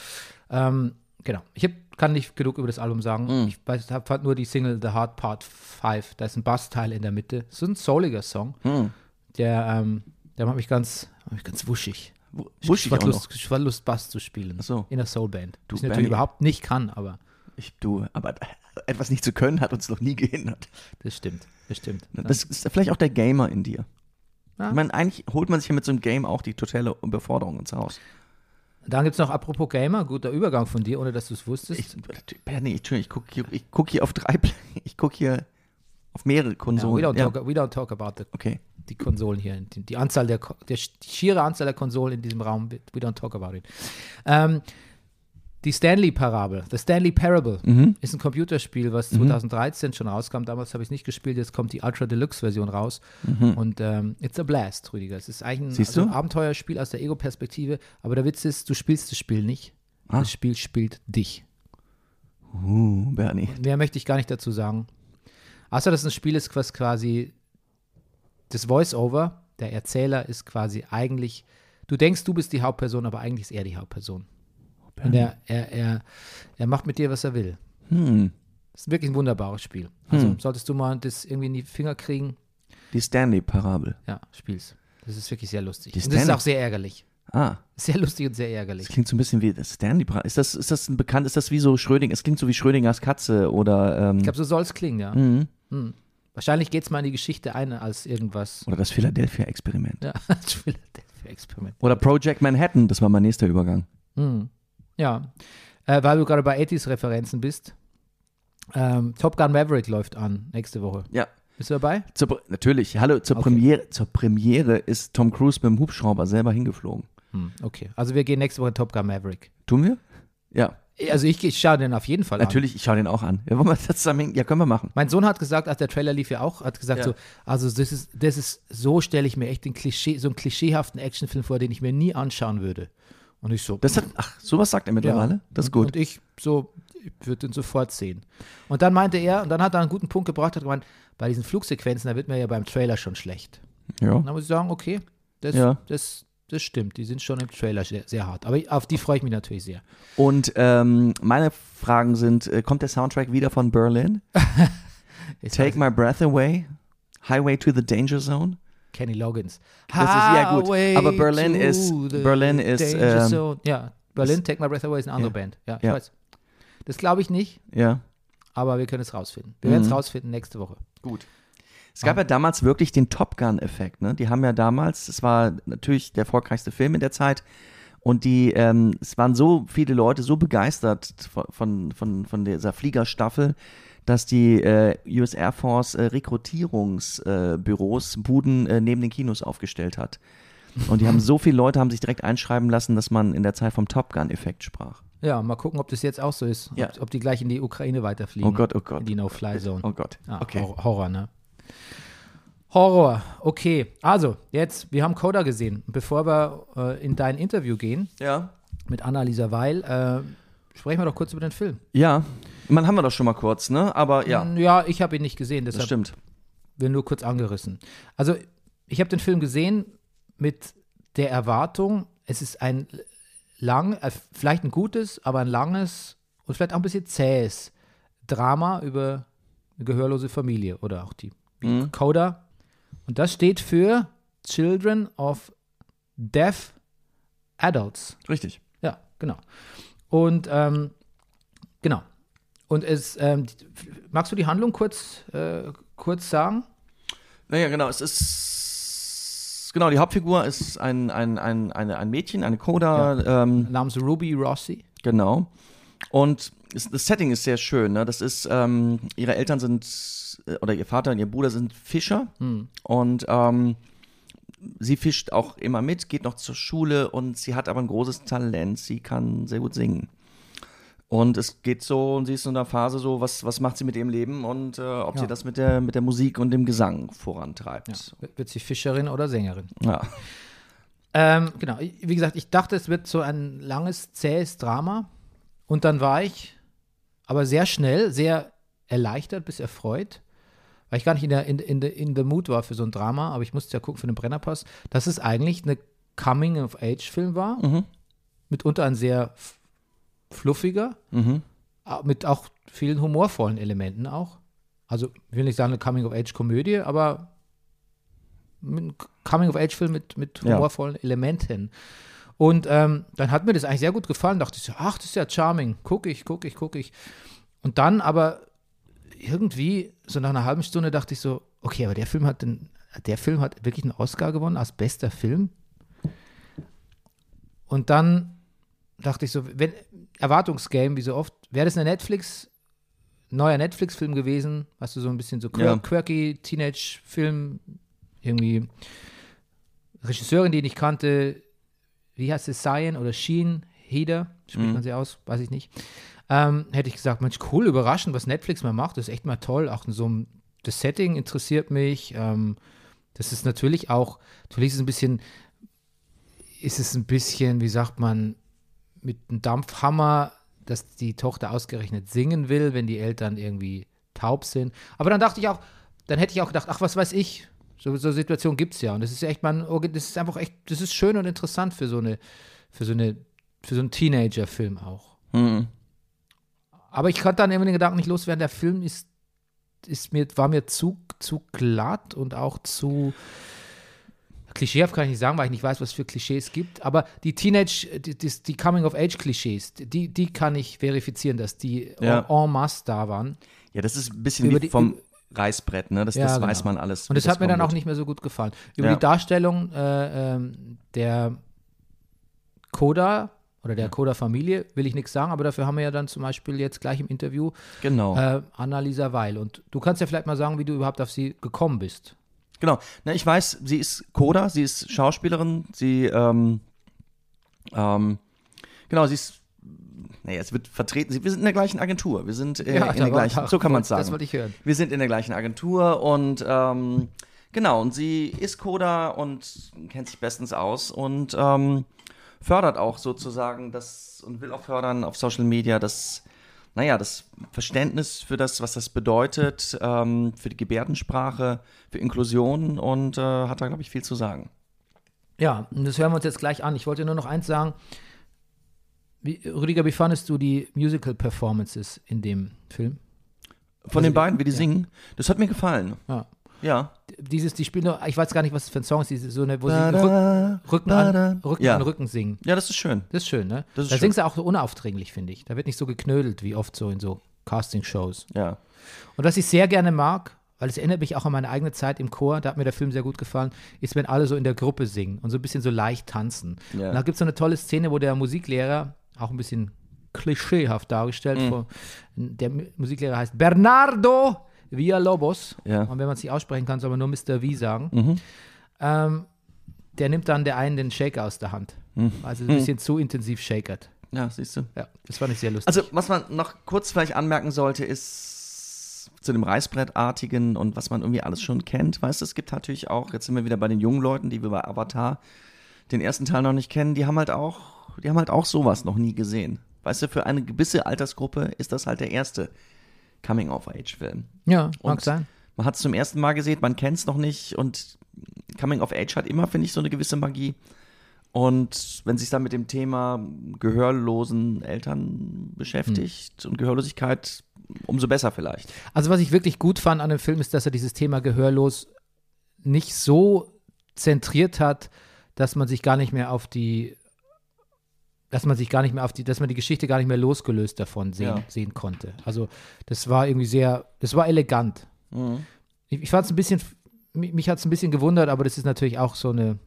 Ähm, genau. Ich hab, kann nicht genug über das Album sagen. Mhm. Ich weiß, hab, fand nur die Single The Hard Part 5. Da ist ein Bassteil in der Mitte. Das ist ein souliger Song. Hm. Der, ähm, der macht mich ganz, macht mich ganz wuschig. Wu- Ich Wuschig war auch noch. Lust, ich war Lust, Bass zu spielen. So. In einer Soulband. Du, Was ich natürlich überhaupt nicht kann, aber Ich, du, aber *laughs* etwas nicht zu können hat uns noch nie *laughs* gehindert. das stimmt. Das stimmt. Das ist vielleicht auch der Gamer in dir. Ja. Ich meine, eigentlich holt man sich ja mit so einem Game auch die totale Überforderung ins Haus. Dann gibt es noch, apropos Gamer, guter Übergang von dir, ohne dass du es wusstest. Ich, Bernie, Entschuldigung, ich gucke hier, ich guck hier auf drei, *laughs* ich gucke hier Auf mehrere Ja, Konsolen. we, don't Ja, talk, we don't talk about the, Okay. die Konsolen hier. Die, die Anzahl der, der, die schiere Anzahl der Konsolen in diesem Raum, we we don't talk about it. Ähm, die Stanley-Parabel, The Stanley Parable, Mhm. ist ein Computerspiel, was 2013 schon rauskam. Damals habe ich es nicht gespielt, jetzt kommt die Ultra Deluxe-Version raus. Und ähm, it's a blast, Rüdiger. Es ist eigentlich ein, Mhm. Also ein Abenteuerspiel aus der Ego-Perspektive, aber der Witz ist, du spielst das Spiel nicht. Ah. Das Spiel spielt dich. Uh, Bernie. Mehr möchte ich gar nicht dazu sagen. Außer, dass es ein Spiel ist, was quasi das Voice-Over, der Erzähler ist quasi eigentlich, du denkst, du bist die Hauptperson, aber eigentlich ist er die Hauptperson. Und er, er, er, er macht mit dir, was er will. Hm. Das ist wirklich ein wunderbares Spiel. Also solltest du mal das irgendwie in die Finger kriegen, Die Stanley-Parabel. ja, spiel's. Das ist wirklich sehr lustig. Und das ist Stanley- auch sehr ärgerlich. Ah, Sehr lustig und sehr ärgerlich. das klingt so ein bisschen wie das Stanley-Parabel. Ist das, ist das ein bekannt, ist das wie so Schrödinger? Es klingt so wie Schrödingers Katze oder, ähm, Ich glaube, so soll es klingen, ja. mhm. Hm. Wahrscheinlich geht es mal in die Geschichte ein als irgendwas. oder das Philadelphia-Experiment. Ja, *laughs* als Philadelphia-Experiment. Oder Project Manhattan, das war mein nächster Übergang. Hm. Ja, äh, weil du gerade bei 80s-Referenzen bist. Ähm, Top Gun Maverick läuft an nächste Woche. Ja. Bist du dabei? Zur, natürlich, hallo, zur, Okay. Premiere, zur Premiere ist Tom Cruise mit dem Hubschrauber selber hingeflogen. Hm, okay. Also wir gehen nächste Woche in Top Gun Maverick. Tun wir? Ja, Also ich, ich schaue den auf jeden Fall an. natürlich, ich schaue den auch an. Ja, wollen wir das zusammen, ja, können wir machen. Mein Sohn hat gesagt, als der Trailer lief ja auch, hat gesagt Ja. so, also das ist, das ist, so stelle ich mir echt den Klischee, so einen klischeehaften Actionfilm vor, den ich mir nie anschauen würde. Und ich so, Das hat, ach, sowas sagt er mittlerweile? Das ist gut. Und ich so, ich würde den sofort sehen. Und dann meinte er, und dann hat er einen guten Punkt gebracht, hat gemeint, bei diesen Flugsequenzen, da wird mir ja beim Trailer schon schlecht. ja. Und dann muss ich sagen, okay, das, Ja. das, das stimmt, die sind schon im Trailer sehr, sehr hart. Aber auf die freue ich mich natürlich sehr. Und ähm, meine Fragen sind, äh, kommt der Soundtrack wieder von Berlin? *laughs* Take My Breath Away? Highway to the Danger Zone? Kenny Loggins. Das ist- ja, gut. Aber Berlin ist- Berlin ist, ähm, ja, Berlin, Take My Breath Away ist eine andere Ja. Band. Ja, ich Ja. weiß. Das glaube ich nicht, Ja. aber wir können es rausfinden. Wir werden es Mhm. rausfinden nächste Woche. Gut. Es gab ja damals wirklich den Top Gun-Effekt. Ne? Die haben ja damals, es war natürlich der erfolgreichste Film in der Zeit. Und die, ähm, es waren so viele Leute so begeistert von, von, von dieser Fliegerstaffel, dass die äh, US Air Force äh, Rekrutierungsbüros, äh, Buden äh, neben den Kinos aufgestellt hat. Und die haben so viele Leute haben sich direkt einschreiben lassen, dass man in der Zeit vom Top Gun-Effekt sprach. Ja, mal gucken, ob das jetzt auch so ist. Ja. Ob, ob die gleich in die Ukraine weiterfliegen. Oh Gott, oh Gott. In die No-Fly-Zone. Oh Gott. Ah, Okay. Horror, Horror, ne? Horror, okay. Also, jetzt, wir haben Coda gesehen. Bevor wir äh, in dein Interview gehen Ja. mit Annalisa Weil, äh, sprechen wir doch kurz über den Film. Ja. Man haben wir doch schon mal kurz, ne? Aber ja, Mm, Ja, ich habe ihn nicht gesehen, das deshalb stimmt. wir nur kurz angerissen. Also, ich habe den Film gesehen mit der Erwartung, es ist ein lang, äh, vielleicht ein gutes, aber ein langes und vielleicht auch ein bisschen zähes Drama über eine gehörlose Familie oder auch die Mhm. Coda. Und das steht für Children of Deaf Adults. Richtig. Ja, genau. Und ähm, genau. Und es, ähm, magst du die Handlung kurz, äh, kurz sagen? Naja, genau, es ist. Genau, die Hauptfigur ist ein, ein, ein, eine, ein Mädchen, eine Coda, ähm, Namens Ruby Rossi. genau. Und es, das Setting ist sehr schön. Ne? Das ist, ähm, ihre Eltern sind, äh, oder ihr Vater und ihr Bruder sind Fischer. Und ähm, sie fischt auch immer mit, geht noch zur Schule und sie hat aber ein großes Talent. Sie kann sehr gut singen. Und es geht so, und sie ist in einer Phase so, was, was macht sie mit ihrem Leben und äh, ob Ja. sie das mit der, mit der Musik und dem Gesang vorantreibt. Wird wird sie Fischerin oder Sängerin? Ja. Ähm, genau. Wie gesagt, ich dachte, es wird so ein langes, zähes Drama. Und dann war ich aber sehr schnell, sehr erleichtert bis erfreut, weil ich gar nicht in der in, in, the- in the Mood war für so ein Drama, aber ich musste ja gucken für den Brennerpass, dass es eigentlich eine Coming-of-Age-Film war. Mhm. Mitunter ein sehr fluffiger, Mhm. Mit auch vielen humorvollen Elementen auch. Also, ich will nicht sagen eine Coming-of-Age-Komödie, aber ein Coming-of-Age-Film mit, mit Ja. humorvollen Elementen. Und ähm, dann hat mir das eigentlich sehr gut gefallen. Dachte ich so, ach, das ist ja charming. Guck ich, guck ich, guck ich. Und dann aber irgendwie, so nach einer halben Stunde dachte ich so, okay, aber der Film hat den, der Film hat wirklich einen Oscar gewonnen als bester Film. Und dann dachte ich so, wenn Erwartungsgame, wie so oft, wäre das eine Netflix, neuer Netflix-Film gewesen, weißt du, so ein bisschen so quir Ja. quirky Teenage-Film, irgendwie Regisseurin, die ich nicht kannte, wie heißt es, Cyan oder Sheen, Heder, spricht Mhm. man sie aus, weiß ich nicht. Ähm, hätte ich gesagt, Mensch, cool, überraschend, was Netflix mal macht, das ist echt mal toll. Auch in so einem, das Setting interessiert mich. Ähm, das ist natürlich auch, natürlich ist es ein bisschen, ist es ein bisschen, wie sagt man, mit einem Dampfhammer, dass die Tochter ausgerechnet singen will, wenn die Eltern irgendwie taub sind. Aber dann dachte ich auch, dann hätte ich auch gedacht, ach, was weiß ich, so, so Situationen gibt es ja. Und das ist echt mal, ein- das ist einfach echt, das ist schön und interessant für so eine, für so eine, für so einen Teenager-Film auch. Mhm. Aber ich konnte dann immer den Gedanken nicht loswerden, der Film ist, ist mir, war mir zu, zu glatt und auch zu klischeehaft kann ich nicht sagen, weil ich nicht weiß, was für Klischees es gibt. Aber die Teenage, die, die, Coming-of-Age-Klischees, die, die kann ich verifizieren, dass die Ja. en masse da waren. Ja, das ist ein bisschen Über wie die- vom Reißbrett, ne? Das, Ja, das genau. weiß man alles. Und wie das hat mir dann auch nicht mehr so gut gefallen. Über Ja. die Darstellung äh, ähm, der Coda oder der Coda-Familie will ich nichts sagen, aber dafür haben wir ja dann zum Beispiel jetzt gleich im Interview Genau. äh, Annalisa Weil. Und du kannst ja vielleicht mal sagen, wie du überhaupt auf sie gekommen bist. Genau. Na, ich weiß, sie ist Coda, sie ist Schauspielerin, sie, ähm, ähm, genau, sie ist, naja, es wird vertreten, wir sind in der gleichen Agentur, wir sind äh, in da der war- gleichen, da- so kann man es Das sagen. wollte ich hören. Wir sind in der gleichen Agentur und ähm, genau, und sie ist Coda und kennt sich bestens aus und ähm, fördert auch sozusagen das und will auch fördern auf Social Media das, naja, das Verständnis für das, was das bedeutet, ähm, für die Gebärdensprache, für Inklusion und äh, hat da, glaube ich, viel zu sagen. Ja, und das hören wir uns jetzt gleich an. Ich wollte nur noch eins sagen. Wie, Rüdiger, wie fandest du die Musical-Performances in dem Film? Von Also den beiden, wie die ja. singen, das hat mir gefallen. Ja. Ja. Dieses, die spielen, nur- ich weiß gar nicht, was das für ein Song ist, diese, so eine, wo sie Ba-da, Rück, Rücken, an, ba-da. Rücken Ja. an Rücken singen. Ja, das ist schön. Das ist schön, ne? Das da singst du auch so unaufdringlich, finde ich. Da wird nicht so geknödelt, wie oft so in so Casting-Shows. Ja. Und was ich sehr gerne mag, weil es erinnert mich auch an meine eigene Zeit im Chor, da hat mir der Film sehr gut gefallen, ist, wenn alle so in der Gruppe singen und so ein bisschen so leicht tanzen. Ja. Und da gibt es so eine tolle Szene, wo der Musiklehrer, auch ein bisschen klischeehaft dargestellt, Mhm. vor, der Mu- Musiklehrer heißt Bernardo Villalobos. Ja. Und wenn man es nicht aussprechen kann, soll man nur Mr. V sagen. Mhm. Ähm, der nimmt dann der einen den Shaker aus der Hand. Mhm. Also ein bisschen zu intensiv shakert. Ja, siehst du. Ja, das fand ich sehr lustig. Also, was man noch kurz vielleicht anmerken sollte, ist zu dem Reißbrettartigen und was man irgendwie alles schon kennt. Weißt du, es gibt natürlich auch, jetzt sind wir wieder bei den jungen Leuten, die wir bei Avatar den ersten Teil noch nicht kennen, die haben halt auch, die haben halt auch sowas noch nie gesehen. Weißt du, für eine gewisse Altersgruppe ist das halt der erste Coming-of-Age-Film. ja, mag und- sein. Man hat es zum ersten Mal gesehen, man kennt es noch nicht und Coming of Age hat immer, finde ich, so eine gewisse Magie. Und wenn sich dann mit dem Thema gehörlosen Eltern beschäftigt und Gehörlosigkeit, umso besser vielleicht. Also was ich wirklich gut fand an dem Film ist, dass er dieses Thema gehörlos nicht so zentriert hat, dass man sich gar nicht mehr auf die dass man sich gar nicht mehr auf die, dass man die Geschichte gar nicht mehr losgelöst davon sehen, Ja. sehen konnte. Also das war irgendwie sehr, das war elegant. Ich, ich fand es ein bisschen, mich, mich hat es ein bisschen gewundert, aber das ist natürlich auch so eine,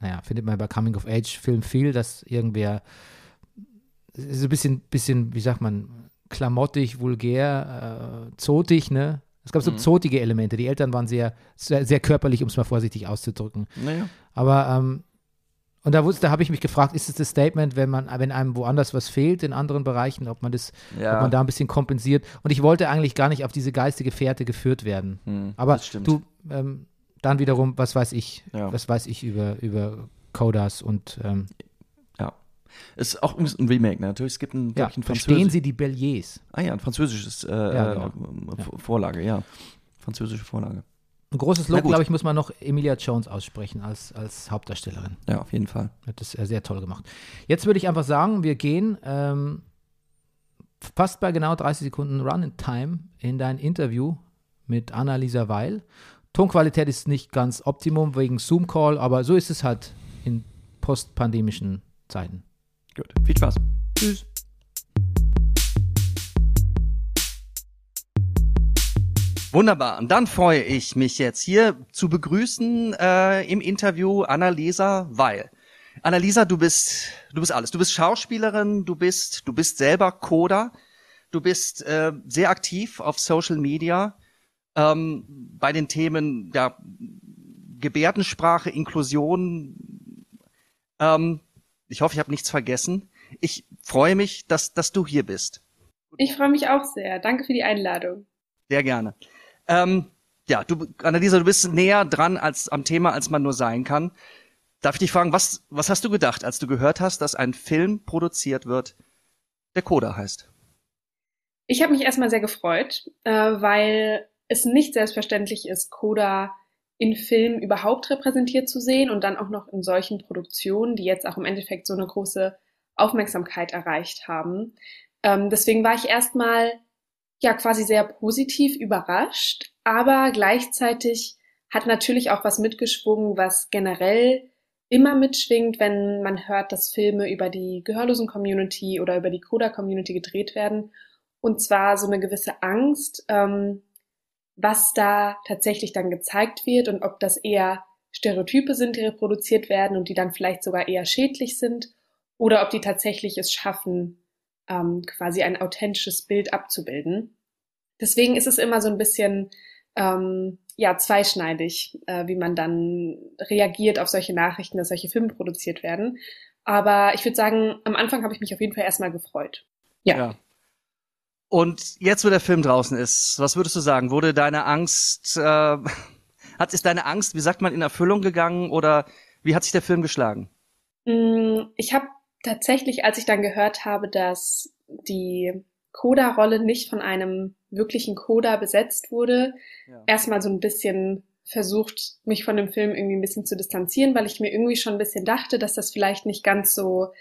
naja, findet man bei Coming-of-Age-Filmen viel, dass irgendwer ist ein bisschen, bisschen, wie sagt man, klamottig, vulgär, äh, zotig, ne? Es gab so zotige Elemente. Die Eltern waren sehr, sehr, sehr körperlich, um es mal vorsichtig auszudrücken. Naja. Aber ähm, und da, da habe ich mich gefragt, ist es das Statement, wenn man, wenn einem woanders was fehlt in anderen Bereichen, ob man das, Ja. ob man da ein bisschen kompensiert. Und ich wollte eigentlich gar nicht auf diese geistige Fährte geführt werden. Hm, Aber du, ähm, dann wiederum, was weiß ich, Ja. was weiß ich über, über Codas und ähm, Ja. Ist auch ein Remake, ne? Natürlich, es gibt ein, ja, ein verstehen Sie die Belliers? Ah ja, ein französisches äh, Ja, genau. äh, Vorlage, ja. Französische Vorlage. Ein großes Lob, glaube ich, muss man noch Emilia Jones aussprechen als, als Hauptdarstellerin. Ja, auf jeden Fall. Hat das äh, sehr toll gemacht. Jetzt würde ich einfach sagen, wir gehen ähm, fast bei genau 30 Sekunden Run Time in dein Interview mit Annalisa Weil. Tonqualität ist nicht ganz Optimum wegen Zoom-Call, aber so ist es halt in postpandemischen Zeiten. Gut. Viel Spaß. Tschüss. Wunderbar. Und dann freue ich mich jetzt hier zu begrüßen äh, im Interview Annalisa Weil. Annalisa, du bist, du bist alles. Du bist Schauspielerin, du bist, du bist selber Coder. du bist äh, sehr aktiv auf Social Media ähm, bei den Themen ja, Gebärdensprache, Inklusion. Ähm, ich hoffe, ich habe nichts vergessen. Ich freue mich, dass, dass du hier bist. Ich freue mich auch sehr. Danke für die Einladung. Sehr gerne. Ähm, ja, du, Annalisa, du bist näher dran als am Thema, als man nur sein kann. Darf ich dich fragen, was, was hast du gedacht, als du gehört hast, dass ein Film produziert wird, der Coda heißt? Ich habe mich erstmal sehr gefreut, äh, weil es nicht selbstverständlich ist, Coda in Filmen überhaupt repräsentiert zu sehen und dann auch noch in solchen Produktionen, die jetzt auch im Endeffekt so eine große Aufmerksamkeit erreicht haben. Ähm, deswegen war ich erstmal ja quasi sehr positiv überrascht, aber gleichzeitig hat natürlich auch was mitgeschwungen, was generell immer mitschwingt, wenn man hört, dass Filme über die gehörlosen Community oder über die Coda Community gedreht werden. Und zwar so eine gewisse Angst, ähm, was da tatsächlich dann gezeigt wird und ob das eher Stereotype sind, die reproduziert werden und die dann vielleicht sogar eher schädlich sind oder ob die tatsächlich es schaffen, ähm, quasi ein authentisches Bild abzubilden. Deswegen ist es immer so ein bisschen ähm, ja zweischneidig, äh, wie man dann reagiert auf solche Nachrichten, dass solche Filme produziert werden. Aber ich würde sagen, am Anfang habe ich mich auf jeden Fall erstmal gefreut. Ja. ja. Und jetzt, wo der Film draußen ist, was würdest du sagen? Wurde deine Angst, äh, *laughs* hat ist deine Angst, wie sagt man, in Erfüllung gegangen oder wie hat sich der Film geschlagen? Mm, ich habe tatsächlich, als ich dann gehört habe, dass die Coda-Rolle nicht von einem wirklichen Coda besetzt wurde, ja. erstmal so ein bisschen versucht, mich von dem Film irgendwie ein bisschen zu distanzieren, weil ich mir irgendwie schon ein bisschen dachte, dass das vielleicht nicht ganz so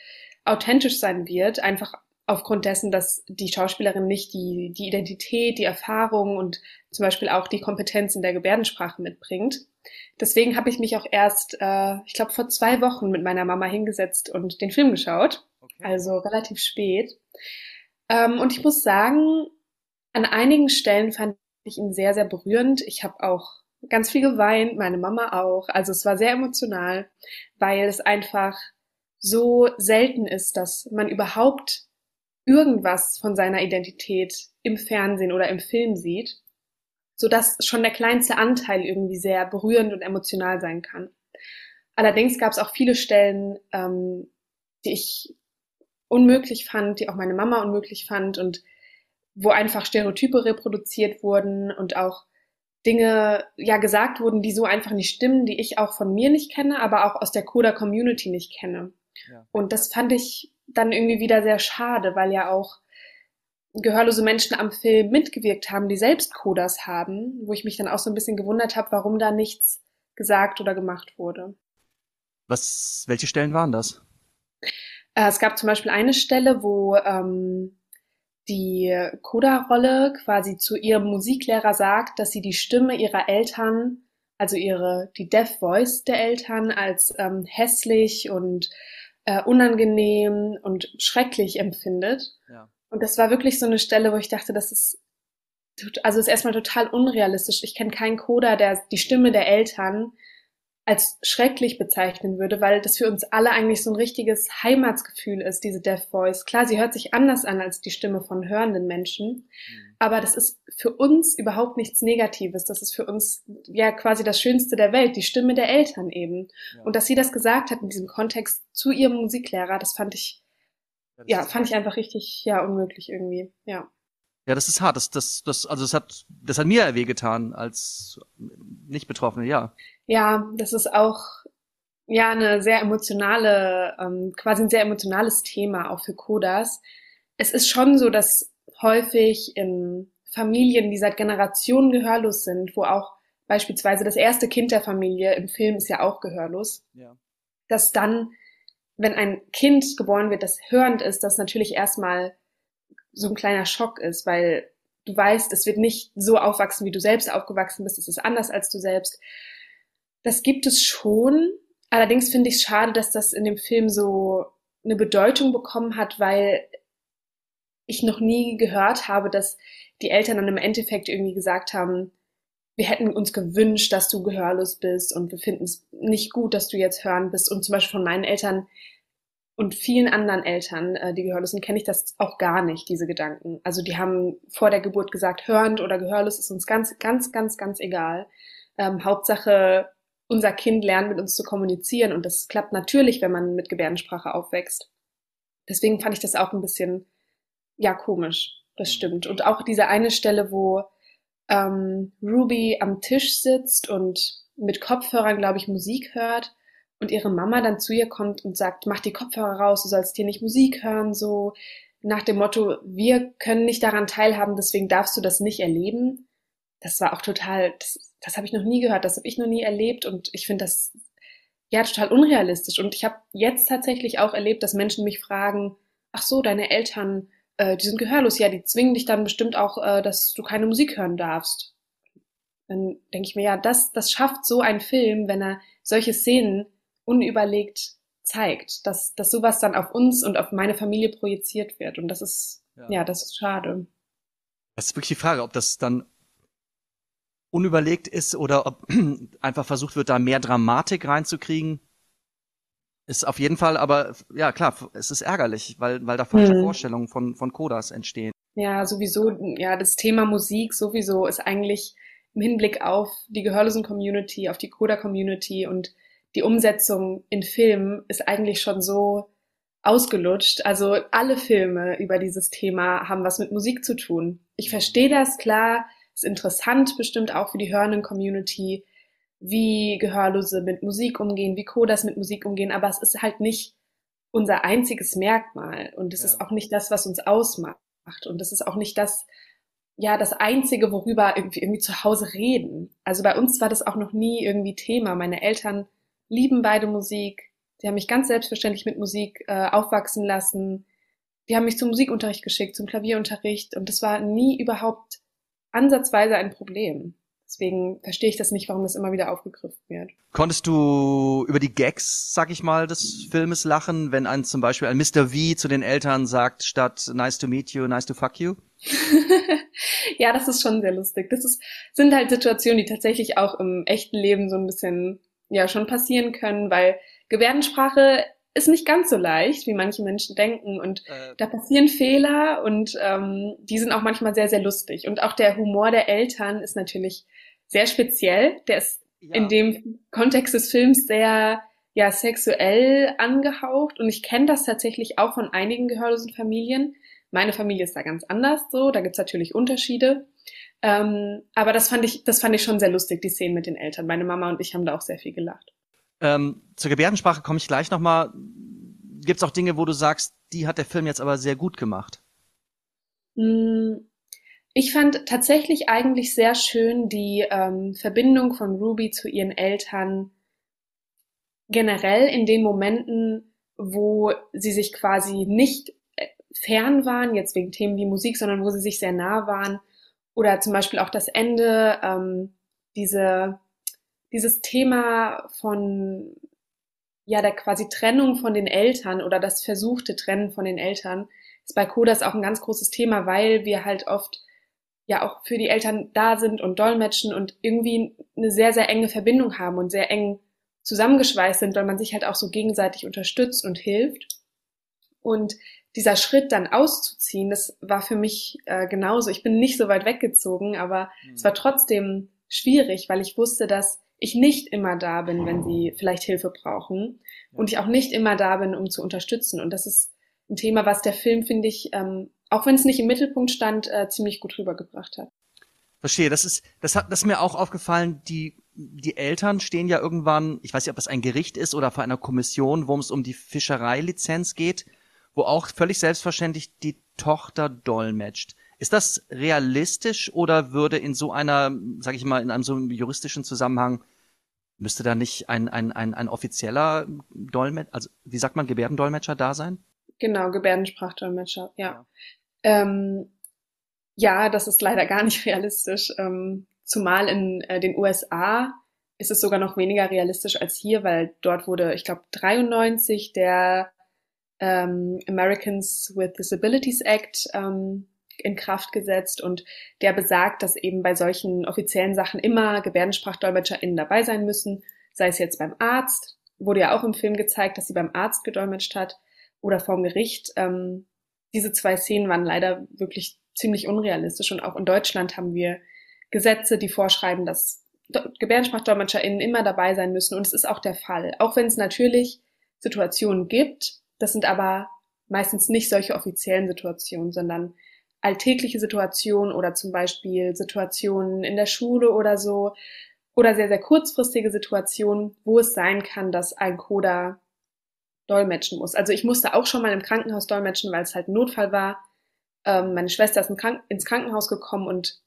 authentisch sein wird, einfach aufgrund dessen, dass die Schauspielerin nicht die, die Identität, die Erfahrung und zum Beispiel auch die Kompetenzen der Gebärdensprache mitbringt. Deswegen habe ich mich auch erst, äh, ich glaube, vor zwei Wochen mit meiner Mama hingesetzt und den Film geschaut. Okay. Also relativ spät. Ähm, und ich muss sagen, an einigen Stellen fand ich ihn sehr, sehr berührend. Ich habe auch ganz viel geweint, meine Mama auch. Also es war sehr emotional, weil es einfach so selten ist, dass man überhaupt irgendwas von seiner Identität im Fernsehen oder im Film sieht, so dass schon der kleinste Anteil irgendwie sehr berührend und emotional sein kann. Allerdings gab es auch viele Stellen, ähm, die ich unmöglich fand, die auch meine Mama unmöglich fand und wo einfach Stereotype reproduziert wurden und auch Dinge ja gesagt wurden, die so einfach nicht stimmen, die ich auch von mir nicht kenne, aber auch aus der Coda Community nicht kenne. Ja. Und das fand ich dann irgendwie wieder sehr schade, weil ja auch gehörlose Menschen am Film mitgewirkt haben, die selbst Codas haben, wo ich mich dann auch so ein bisschen gewundert habe, warum da nichts gesagt oder gemacht wurde. Was, welche Stellen waren das? Äh, es gab zum Beispiel eine Stelle, wo ähm, die Coda-Rolle quasi zu ihrem Musiklehrer sagt, dass sie die Stimme ihrer Eltern, also ihre die Deaf Voice der Eltern, als ähm, hässlich und äh, unangenehm und schrecklich empfindet. Ja. Und das war wirklich so eine Stelle, wo ich dachte, das ist also ist erstmal total unrealistisch. Ich kenne keinen Coder, der die Stimme der Eltern als schrecklich bezeichnen würde, weil das für uns alle eigentlich so ein richtiges Heimatsgefühl ist, diese Deaf Voice. Klar, sie hört sich anders an als die Stimme von hörenden Menschen, mhm. aber das ist für uns überhaupt nichts Negatives. Das ist für uns ja quasi das Schönste der Welt, die Stimme der Eltern eben. Ja. Und dass sie das gesagt hat in diesem Kontext zu ihrem Musiklehrer, das fand ich, ja, fand ich einfach richtig, ja, unmöglich irgendwie, ja. Ja, das ist hart. Das, das, das, also das hat, das hat mir wehgetan als nicht Betroffene, ja. Ja, das ist auch ja eine sehr emotionale, ähm, quasi ein sehr emotionales Thema auch für Kodas. Es ist schon so, dass häufig in Familien, die seit Generationen gehörlos sind, wo auch beispielsweise das erste Kind der Familie im Film ist ja auch gehörlos, ja. dass dann, wenn ein Kind geboren wird, das hörend ist, das natürlich erstmal so ein kleiner Schock ist, weil du weißt, es wird nicht so aufwachsen, wie du selbst aufgewachsen bist, es ist anders als du selbst. Das gibt es schon. Allerdings finde ich es schade, dass das in dem Film so eine Bedeutung bekommen hat, weil ich noch nie gehört habe, dass die Eltern dann im Endeffekt irgendwie gesagt haben, wir hätten uns gewünscht, dass du gehörlos bist und wir finden es nicht gut, dass du jetzt hören bist. Und zum Beispiel von meinen Eltern und vielen anderen Eltern, äh, die gehörlos sind, kenne ich das auch gar nicht, diese Gedanken. Also die haben vor der Geburt gesagt, hörend oder gehörlos ist uns ganz, ganz, ganz, ganz egal. Ähm, Hauptsache, unser Kind lernt mit uns zu kommunizieren und das klappt natürlich, wenn man mit Gebärdensprache aufwächst. Deswegen fand ich das auch ein bisschen, ja, komisch. Das mhm. stimmt. Und auch diese eine Stelle, wo ähm, Ruby am Tisch sitzt und mit Kopfhörern, glaube ich, Musik hört und ihre Mama dann zu ihr kommt und sagt, mach die Kopfhörer raus, du sollst hier nicht Musik hören, so nach dem Motto, wir können nicht daran teilhaben, deswegen darfst du das nicht erleben. Das war auch total, das, das habe ich noch nie gehört, das habe ich noch nie erlebt und ich finde das ja total unrealistisch. Und ich habe jetzt tatsächlich auch erlebt, dass Menschen mich fragen, ach so, deine Eltern, äh, die sind gehörlos, ja, die zwingen dich dann bestimmt auch, äh, dass du keine Musik hören darfst. Dann denke ich mir, ja, das, das schafft so ein Film, wenn er solche Szenen unüberlegt zeigt, dass, dass sowas dann auf uns und auf meine Familie projiziert wird. Und das ist, ja, ja das ist schade. Das ist wirklich die Frage, ob das dann unüberlegt ist oder ob *clears throat* einfach versucht wird, da mehr Dramatik reinzukriegen. Ist auf jeden Fall, aber ja klar, es ist ärgerlich, weil, weil da falsche hm. Vorstellungen von, von Kodas entstehen. Ja, sowieso, ja, das Thema Musik sowieso ist eigentlich im Hinblick auf die gehörlosen Community, auf die Coda-Community und die Umsetzung in Filmen ist eigentlich schon so ausgelutscht. Also alle Filme über dieses Thema haben was mit Musik zu tun. Ich verstehe das, klar, ist interessant bestimmt auch für die hörenden Community, wie Gehörlose mit Musik umgehen, wie Codas mit Musik umgehen, aber es ist halt nicht unser einziges Merkmal und es ja. ist auch nicht das, was uns ausmacht und es ist auch nicht das, ja, das einzige, worüber irgendwie, irgendwie zu Hause reden. Also bei uns war das auch noch nie irgendwie Thema. Meine Eltern lieben beide Musik. Die haben mich ganz selbstverständlich mit Musik äh, aufwachsen lassen. Die haben mich zum Musikunterricht geschickt, zum Klavierunterricht und das war nie überhaupt ansatzweise ein Problem. Deswegen verstehe ich das nicht, warum das immer wieder aufgegriffen wird. Konntest du über die Gags, sag ich mal, des Filmes lachen, wenn ein zum Beispiel ein Mr. V zu den Eltern sagt, statt nice to meet you, nice to fuck you? *laughs* ja, das ist schon sehr lustig. Das ist, sind halt Situationen, die tatsächlich auch im echten Leben so ein bisschen, ja, schon passieren können, weil Gebärdensprache ist nicht ganz so leicht, wie manche Menschen denken. Und äh. da passieren Fehler und ähm, die sind auch manchmal sehr, sehr lustig. Und auch der Humor der Eltern ist natürlich sehr speziell. Der ist ja. in dem Kontext des Films sehr ja sexuell angehaucht. Und ich kenne das tatsächlich auch von einigen gehörlosen Familien. Meine Familie ist da ganz anders so. Da gibt's natürlich Unterschiede. Ähm, aber das fand ich, das fand ich schon sehr lustig, die Szenen mit den Eltern. Meine Mama und ich haben da auch sehr viel gelacht. Ähm, zur Gebärdensprache komme ich gleich nochmal. Gibt es auch Dinge, wo du sagst, die hat der Film jetzt aber sehr gut gemacht? Mm, ich fand tatsächlich eigentlich sehr schön die ähm, Verbindung von Ruby zu ihren Eltern generell in den Momenten, wo sie sich quasi nicht äh, fern waren, jetzt wegen Themen wie Musik, sondern wo sie sich sehr nah waren. Oder zum Beispiel auch das Ende, ähm, diese dieses Thema von ja der quasi Trennung von den Eltern oder das versuchte Trennen von den Eltern ist bei Kodas auch ein ganz großes Thema, weil wir halt oft ja auch für die Eltern da sind und dolmetschen und irgendwie eine sehr, sehr enge Verbindung haben und sehr eng zusammengeschweißt sind, weil man sich halt auch so gegenseitig unterstützt und hilft. Und dieser Schritt dann auszuziehen, das war für mich äh, genauso. Ich bin nicht so weit weggezogen, aber mhm. es war trotzdem schwierig, weil ich wusste, dass ich nicht immer da bin, wenn sie vielleicht Hilfe brauchen und ich auch nicht immer da bin, um zu unterstützen. Und das ist ein Thema, was der Film, finde ich, ähm, auch wenn es nicht im Mittelpunkt stand, äh, ziemlich gut rübergebracht hat. Verstehe, das ist, das hat, das ist mir auch aufgefallen, die, die Eltern stehen ja irgendwann, ich weiß nicht, ob das ein Gericht ist oder vor einer Kommission, wo es um die Fischereilizenz geht, wo auch völlig selbstverständlich die Tochter dolmetscht. Ist das realistisch oder würde in so einer, sag ich mal, in einem so juristischen Zusammenhang, müsste da nicht ein, ein, ein, ein offizieller Dolmetscher, also wie sagt man, Gebärdendolmetscher da sein? Genau, Gebärdensprachdolmetscher, ja. Ja, ähm, ja das ist leider gar nicht *laughs* realistisch. Ähm, zumal in äh, den USA ist es sogar noch weniger realistisch als hier, weil dort wurde, ich glaube, 93 der ähm, Americans with Disabilities Act ähm, in Kraft gesetzt und der besagt, dass eben bei solchen offiziellen Sachen immer GebärdensprachdolmetscherInnen dabei sein müssen, sei es jetzt beim Arzt, wurde ja auch im Film gezeigt, dass sie beim Arzt gedolmetscht hat, oder vorm Gericht. Ähm, diese zwei Szenen waren leider wirklich ziemlich unrealistisch und auch in Deutschland haben wir Gesetze, die vorschreiben, dass GebärdensprachdolmetscherInnen immer dabei sein müssen und es ist auch der Fall. Auch wenn es natürlich Situationen gibt, das sind aber meistens nicht solche offiziellen Situationen, sondern alltägliche Situationen oder zum Beispiel Situationen in der Schule oder so oder sehr, sehr kurzfristige Situationen, wo es sein kann, dass ein Coder dolmetschen muss. Also ich musste auch schon mal im Krankenhaus dolmetschen, weil es halt ein Notfall war. Ähm, meine Schwester ist ins Krankenhaus gekommen und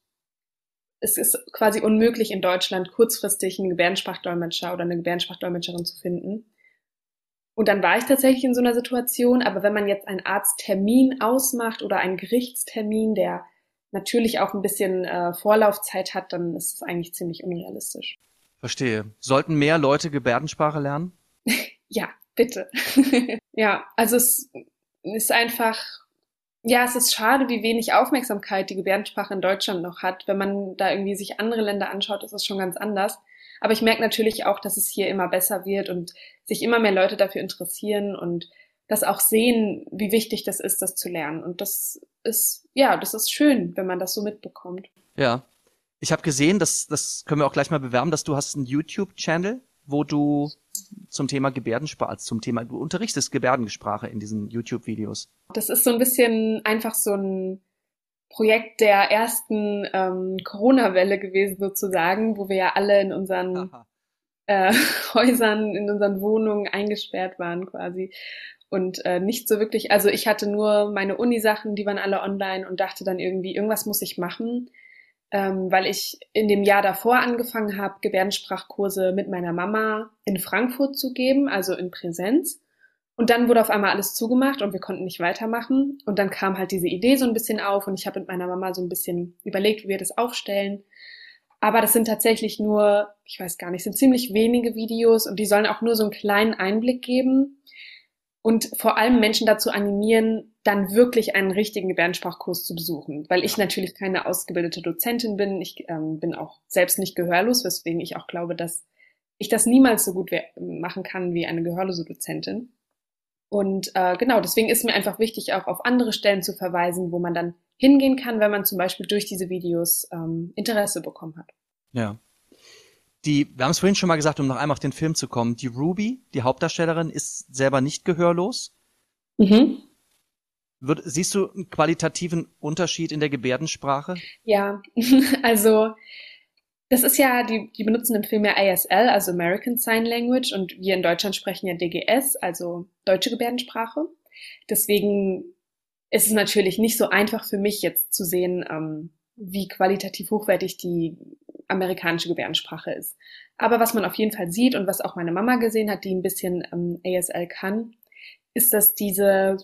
es ist quasi unmöglich in Deutschland kurzfristig einen Gebärdensprachdolmetscher oder eine Gebärdensprachdolmetscherin zu finden. Und dann war ich tatsächlich in so einer Situation, aber wenn man jetzt einen Arzttermin ausmacht oder einen Gerichtstermin, der natürlich auch ein bisschen äh, Vorlaufzeit hat, dann ist es eigentlich ziemlich unrealistisch. Verstehe. Sollten mehr Leute Gebärdensprache lernen? *laughs* ja, bitte. *laughs* ja, also es ist einfach, ja, es ist schade, wie wenig Aufmerksamkeit die Gebärdensprache in Deutschland noch hat. Wenn man da irgendwie sich andere Länder anschaut, ist es schon ganz anders. Aber ich merke natürlich auch, dass es hier immer besser wird und sich immer mehr Leute dafür interessieren und das auch sehen, wie wichtig das ist, das zu lernen. Und das ist, ja, das ist schön, wenn man das so mitbekommt. Ja. Ich habe gesehen, das, das können wir auch gleich mal bewerben, dass du hast einen YouTube-Channel, wo du zum Thema Gebärdensprache, also zum Thema, du unterrichtest Gebärdensprache in diesen YouTube-Videos. Das ist so ein bisschen einfach so ein Projekt der ersten ähm, Corona-Welle gewesen sozusagen, wo wir ja alle in unseren äh, *laughs* Häusern, in unseren Wohnungen eingesperrt waren quasi. Und äh, nicht so wirklich, also ich hatte nur meine Uni-Sachen, die waren alle online und dachte dann irgendwie, irgendwas muss ich machen, ähm, weil ich in dem Jahr davor angefangen habe, Gebärdensprachkurse mit meiner Mama in Frankfurt zu geben, also in Präsenz. Und dann wurde auf einmal alles zugemacht und wir konnten nicht weitermachen. Und dann kam halt diese Idee so ein bisschen auf und ich habe mit meiner Mama so ein bisschen überlegt, wie wir das aufstellen. Aber das sind tatsächlich nur, ich weiß gar nicht, sind ziemlich wenige Videos und die sollen auch nur so einen kleinen Einblick geben und vor allem Menschen dazu animieren, dann wirklich einen richtigen Gebärdensprachkurs zu besuchen. Weil ich natürlich keine ausgebildete Dozentin bin. Ich ähm, bin auch selbst nicht gehörlos, weswegen ich auch glaube, dass ich das niemals so gut machen kann wie eine gehörlose Dozentin. Und äh, genau, deswegen ist mir einfach wichtig, auch auf andere Stellen zu verweisen, wo man dann hingehen kann, wenn man zum Beispiel durch diese Videos ähm, Interesse bekommen hat. Ja. Die, wir haben es vorhin schon mal gesagt, um noch einmal auf den Film zu kommen, die Ruby, die Hauptdarstellerin, ist selber nicht gehörlos. Mhm. Wird, siehst du einen qualitativen Unterschied in der Gebärdensprache? Ja, *laughs* also das ist ja, die, die benutzen im Film ja ASL, also American Sign Language, und wir in Deutschland sprechen ja DGS, also deutsche Gebärdensprache. Deswegen ist es natürlich nicht so einfach für mich jetzt zu sehen, ähm, wie qualitativ hochwertig die amerikanische Gebärdensprache ist. Aber was man auf jeden Fall sieht und was auch meine Mama gesehen hat, die ein bisschen ähm, ASL kann, ist, dass diese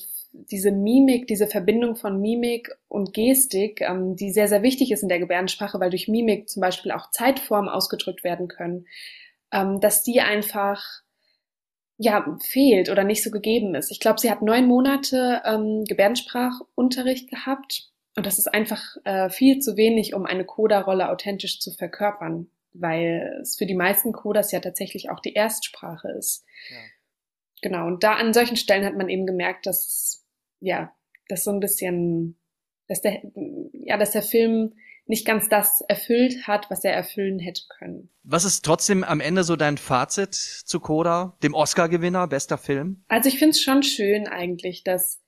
diese Mimik, diese Verbindung von Mimik und Gestik, ähm, die sehr, sehr wichtig ist in der Gebärdensprache, weil durch Mimik zum Beispiel auch Zeitformen ausgedrückt werden können, ähm, dass die einfach ja fehlt oder nicht so gegeben ist. Ich glaube, sie hat neun Monate ähm, Gebärdensprachunterricht gehabt und das ist einfach äh, viel zu wenig, um eine Coda-Rolle authentisch zu verkörpern, weil es für die meisten Codas ja tatsächlich auch die Erstsprache ist. Ja. Genau, und da an solchen Stellen hat man eben gemerkt, dass ja, dass so ein bisschen, dass der, ja, dass der Film nicht ganz das erfüllt hat, was er erfüllen hätte können. Was ist trotzdem am Ende so dein Fazit zu Coda, dem Oscar-Gewinner, bester Film? Also ich finde es schon schön eigentlich, dass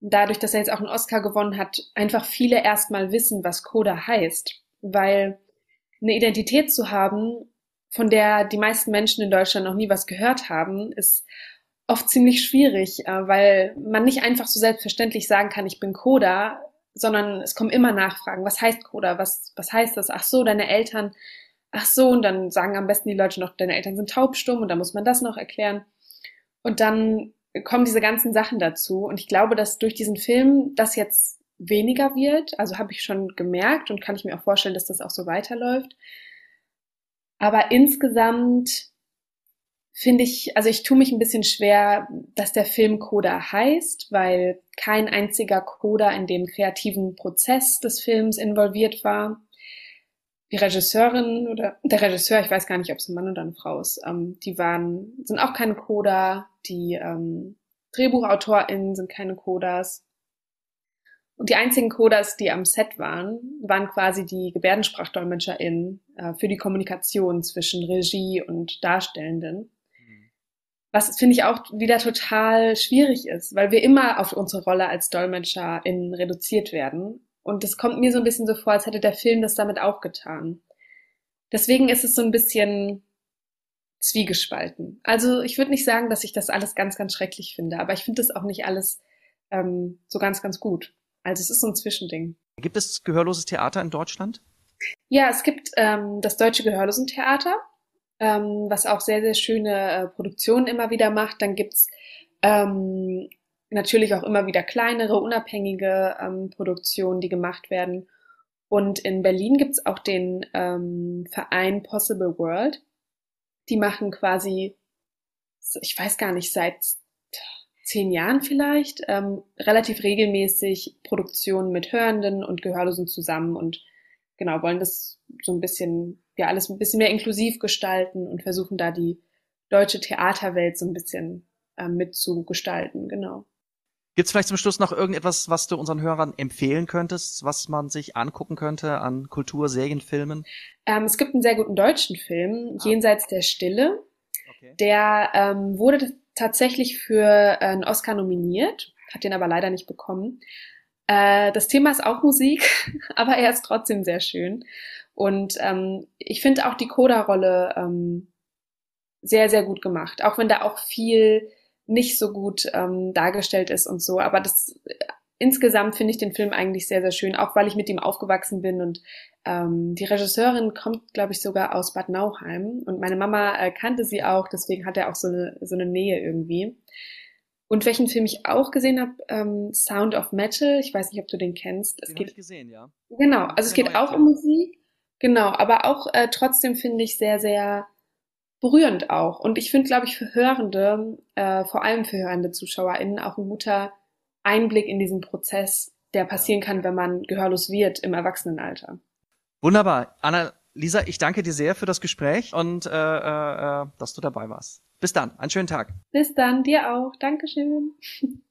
dadurch, dass er jetzt auch einen Oscar gewonnen hat, einfach viele erstmal wissen, was Coda heißt. Weil eine Identität zu haben, von der die meisten Menschen in Deutschland noch nie was gehört haben, ist oft ziemlich schwierig, äh, weil man nicht einfach so selbstverständlich sagen kann, ich bin Coda, sondern es kommen immer Nachfragen. Was heißt Coda? Was, was heißt das? Ach so, deine Eltern. Ach so, und dann sagen am besten die Leute noch, deine Eltern sind taubstumm und dann muss man das noch erklären. Und dann kommen diese ganzen Sachen dazu. Und ich glaube, dass durch diesen Film das jetzt weniger wird. Also habe ich schon gemerkt und kann ich mir auch vorstellen, dass das auch so weiterläuft. Aber insgesamt finde ich, also ich tue mich ein bisschen schwer, dass der Film Coda heißt, weil kein einziger Coda in dem kreativen Prozess des Films involviert war. Die Regisseurin oder der Regisseur, ich weiß gar nicht, ob es ein Mann oder eine Frau ist, ähm, die waren, sind auch keine Coda, die, ähm, DrehbuchautorInnen sind keine Coders. Und die einzigen Coders, die am Set waren, waren quasi die GebärdensprachdolmetscherInnen äh, für die Kommunikation zwischen Regie und Darstellenden. Was finde ich auch wieder total schwierig ist, weil wir immer auf unsere Rolle als DolmetscherInnen reduziert werden. Und es kommt mir so ein bisschen so vor, als hätte der Film das damit auch getan. Deswegen ist es so ein bisschen zwiegespalten. Also ich würde nicht sagen, dass ich das alles ganz, ganz schrecklich finde, aber ich finde das auch nicht alles ähm, so ganz, ganz gut. Also es ist so ein Zwischending. Gibt es gehörloses Theater in Deutschland? Ja, es gibt ähm, das Deutsche Gehörlosentheater, ähm, was auch sehr, sehr schöne äh, Produktionen immer wieder macht. Dann gibt's ähm, natürlich auch immer wieder kleinere, unabhängige ähm, Produktionen, die gemacht werden. Und in Berlin gibt's auch den ähm, Verein Possible World. Die machen quasi, ich weiß gar nicht, seit zehn Jahren vielleicht, ähm, relativ regelmäßig Produktionen mit Hörenden und Gehörlosen zusammen und genau, wollen das so ein bisschen, ja, alles ein bisschen mehr inklusiv gestalten und versuchen da die deutsche Theaterwelt so ein bisschen äh, mitzugestalten, genau. Gibt es vielleicht zum Schluss noch irgendetwas, was du unseren Hörern empfehlen könntest, was man sich angucken könnte an Kultur, Serien, Filmen? Ähm, es gibt einen sehr guten deutschen Film, ah. Jenseits der Stille. Okay. Der ähm, wurde tatsächlich für einen Oscar nominiert, hat den aber leider nicht bekommen. Äh, das Thema ist auch Musik, *laughs* aber er ist trotzdem sehr schön. Und ähm, ich finde auch die Coda-Rolle ähm, sehr, sehr gut gemacht, auch wenn da auch viel nicht so gut ähm, dargestellt ist und so. Aber das insgesamt finde ich den Film eigentlich sehr, sehr schön, auch weil ich mit ihm aufgewachsen bin und ähm, die Regisseurin kommt, glaube ich, sogar aus Bad Nauheim und meine Mama äh, kannte sie auch, deswegen hat er auch so eine, so eine Nähe irgendwie. Und welchen Film ich auch gesehen habe, ähm, Sound of Metal, ich weiß nicht, ob du den kennst. Es den geht, ich gesehen, ja. Genau, also es geht auch um Musik, genau, aber auch äh, trotzdem finde ich sehr, sehr berührend auch. Und ich finde, glaube ich, für Hörende, äh, vor allem für hörende ZuschauerInnen, auch ein guter Einblick in diesen Prozess, der passieren kann, wenn man gehörlos wird im Erwachsenenalter. Wunderbar. Anna, Lisa, ich danke dir sehr für das Gespräch und äh, äh, dass du dabei warst. Bis dann. Einen schönen Tag. Bis dann. Dir auch. Dankeschön. *laughs*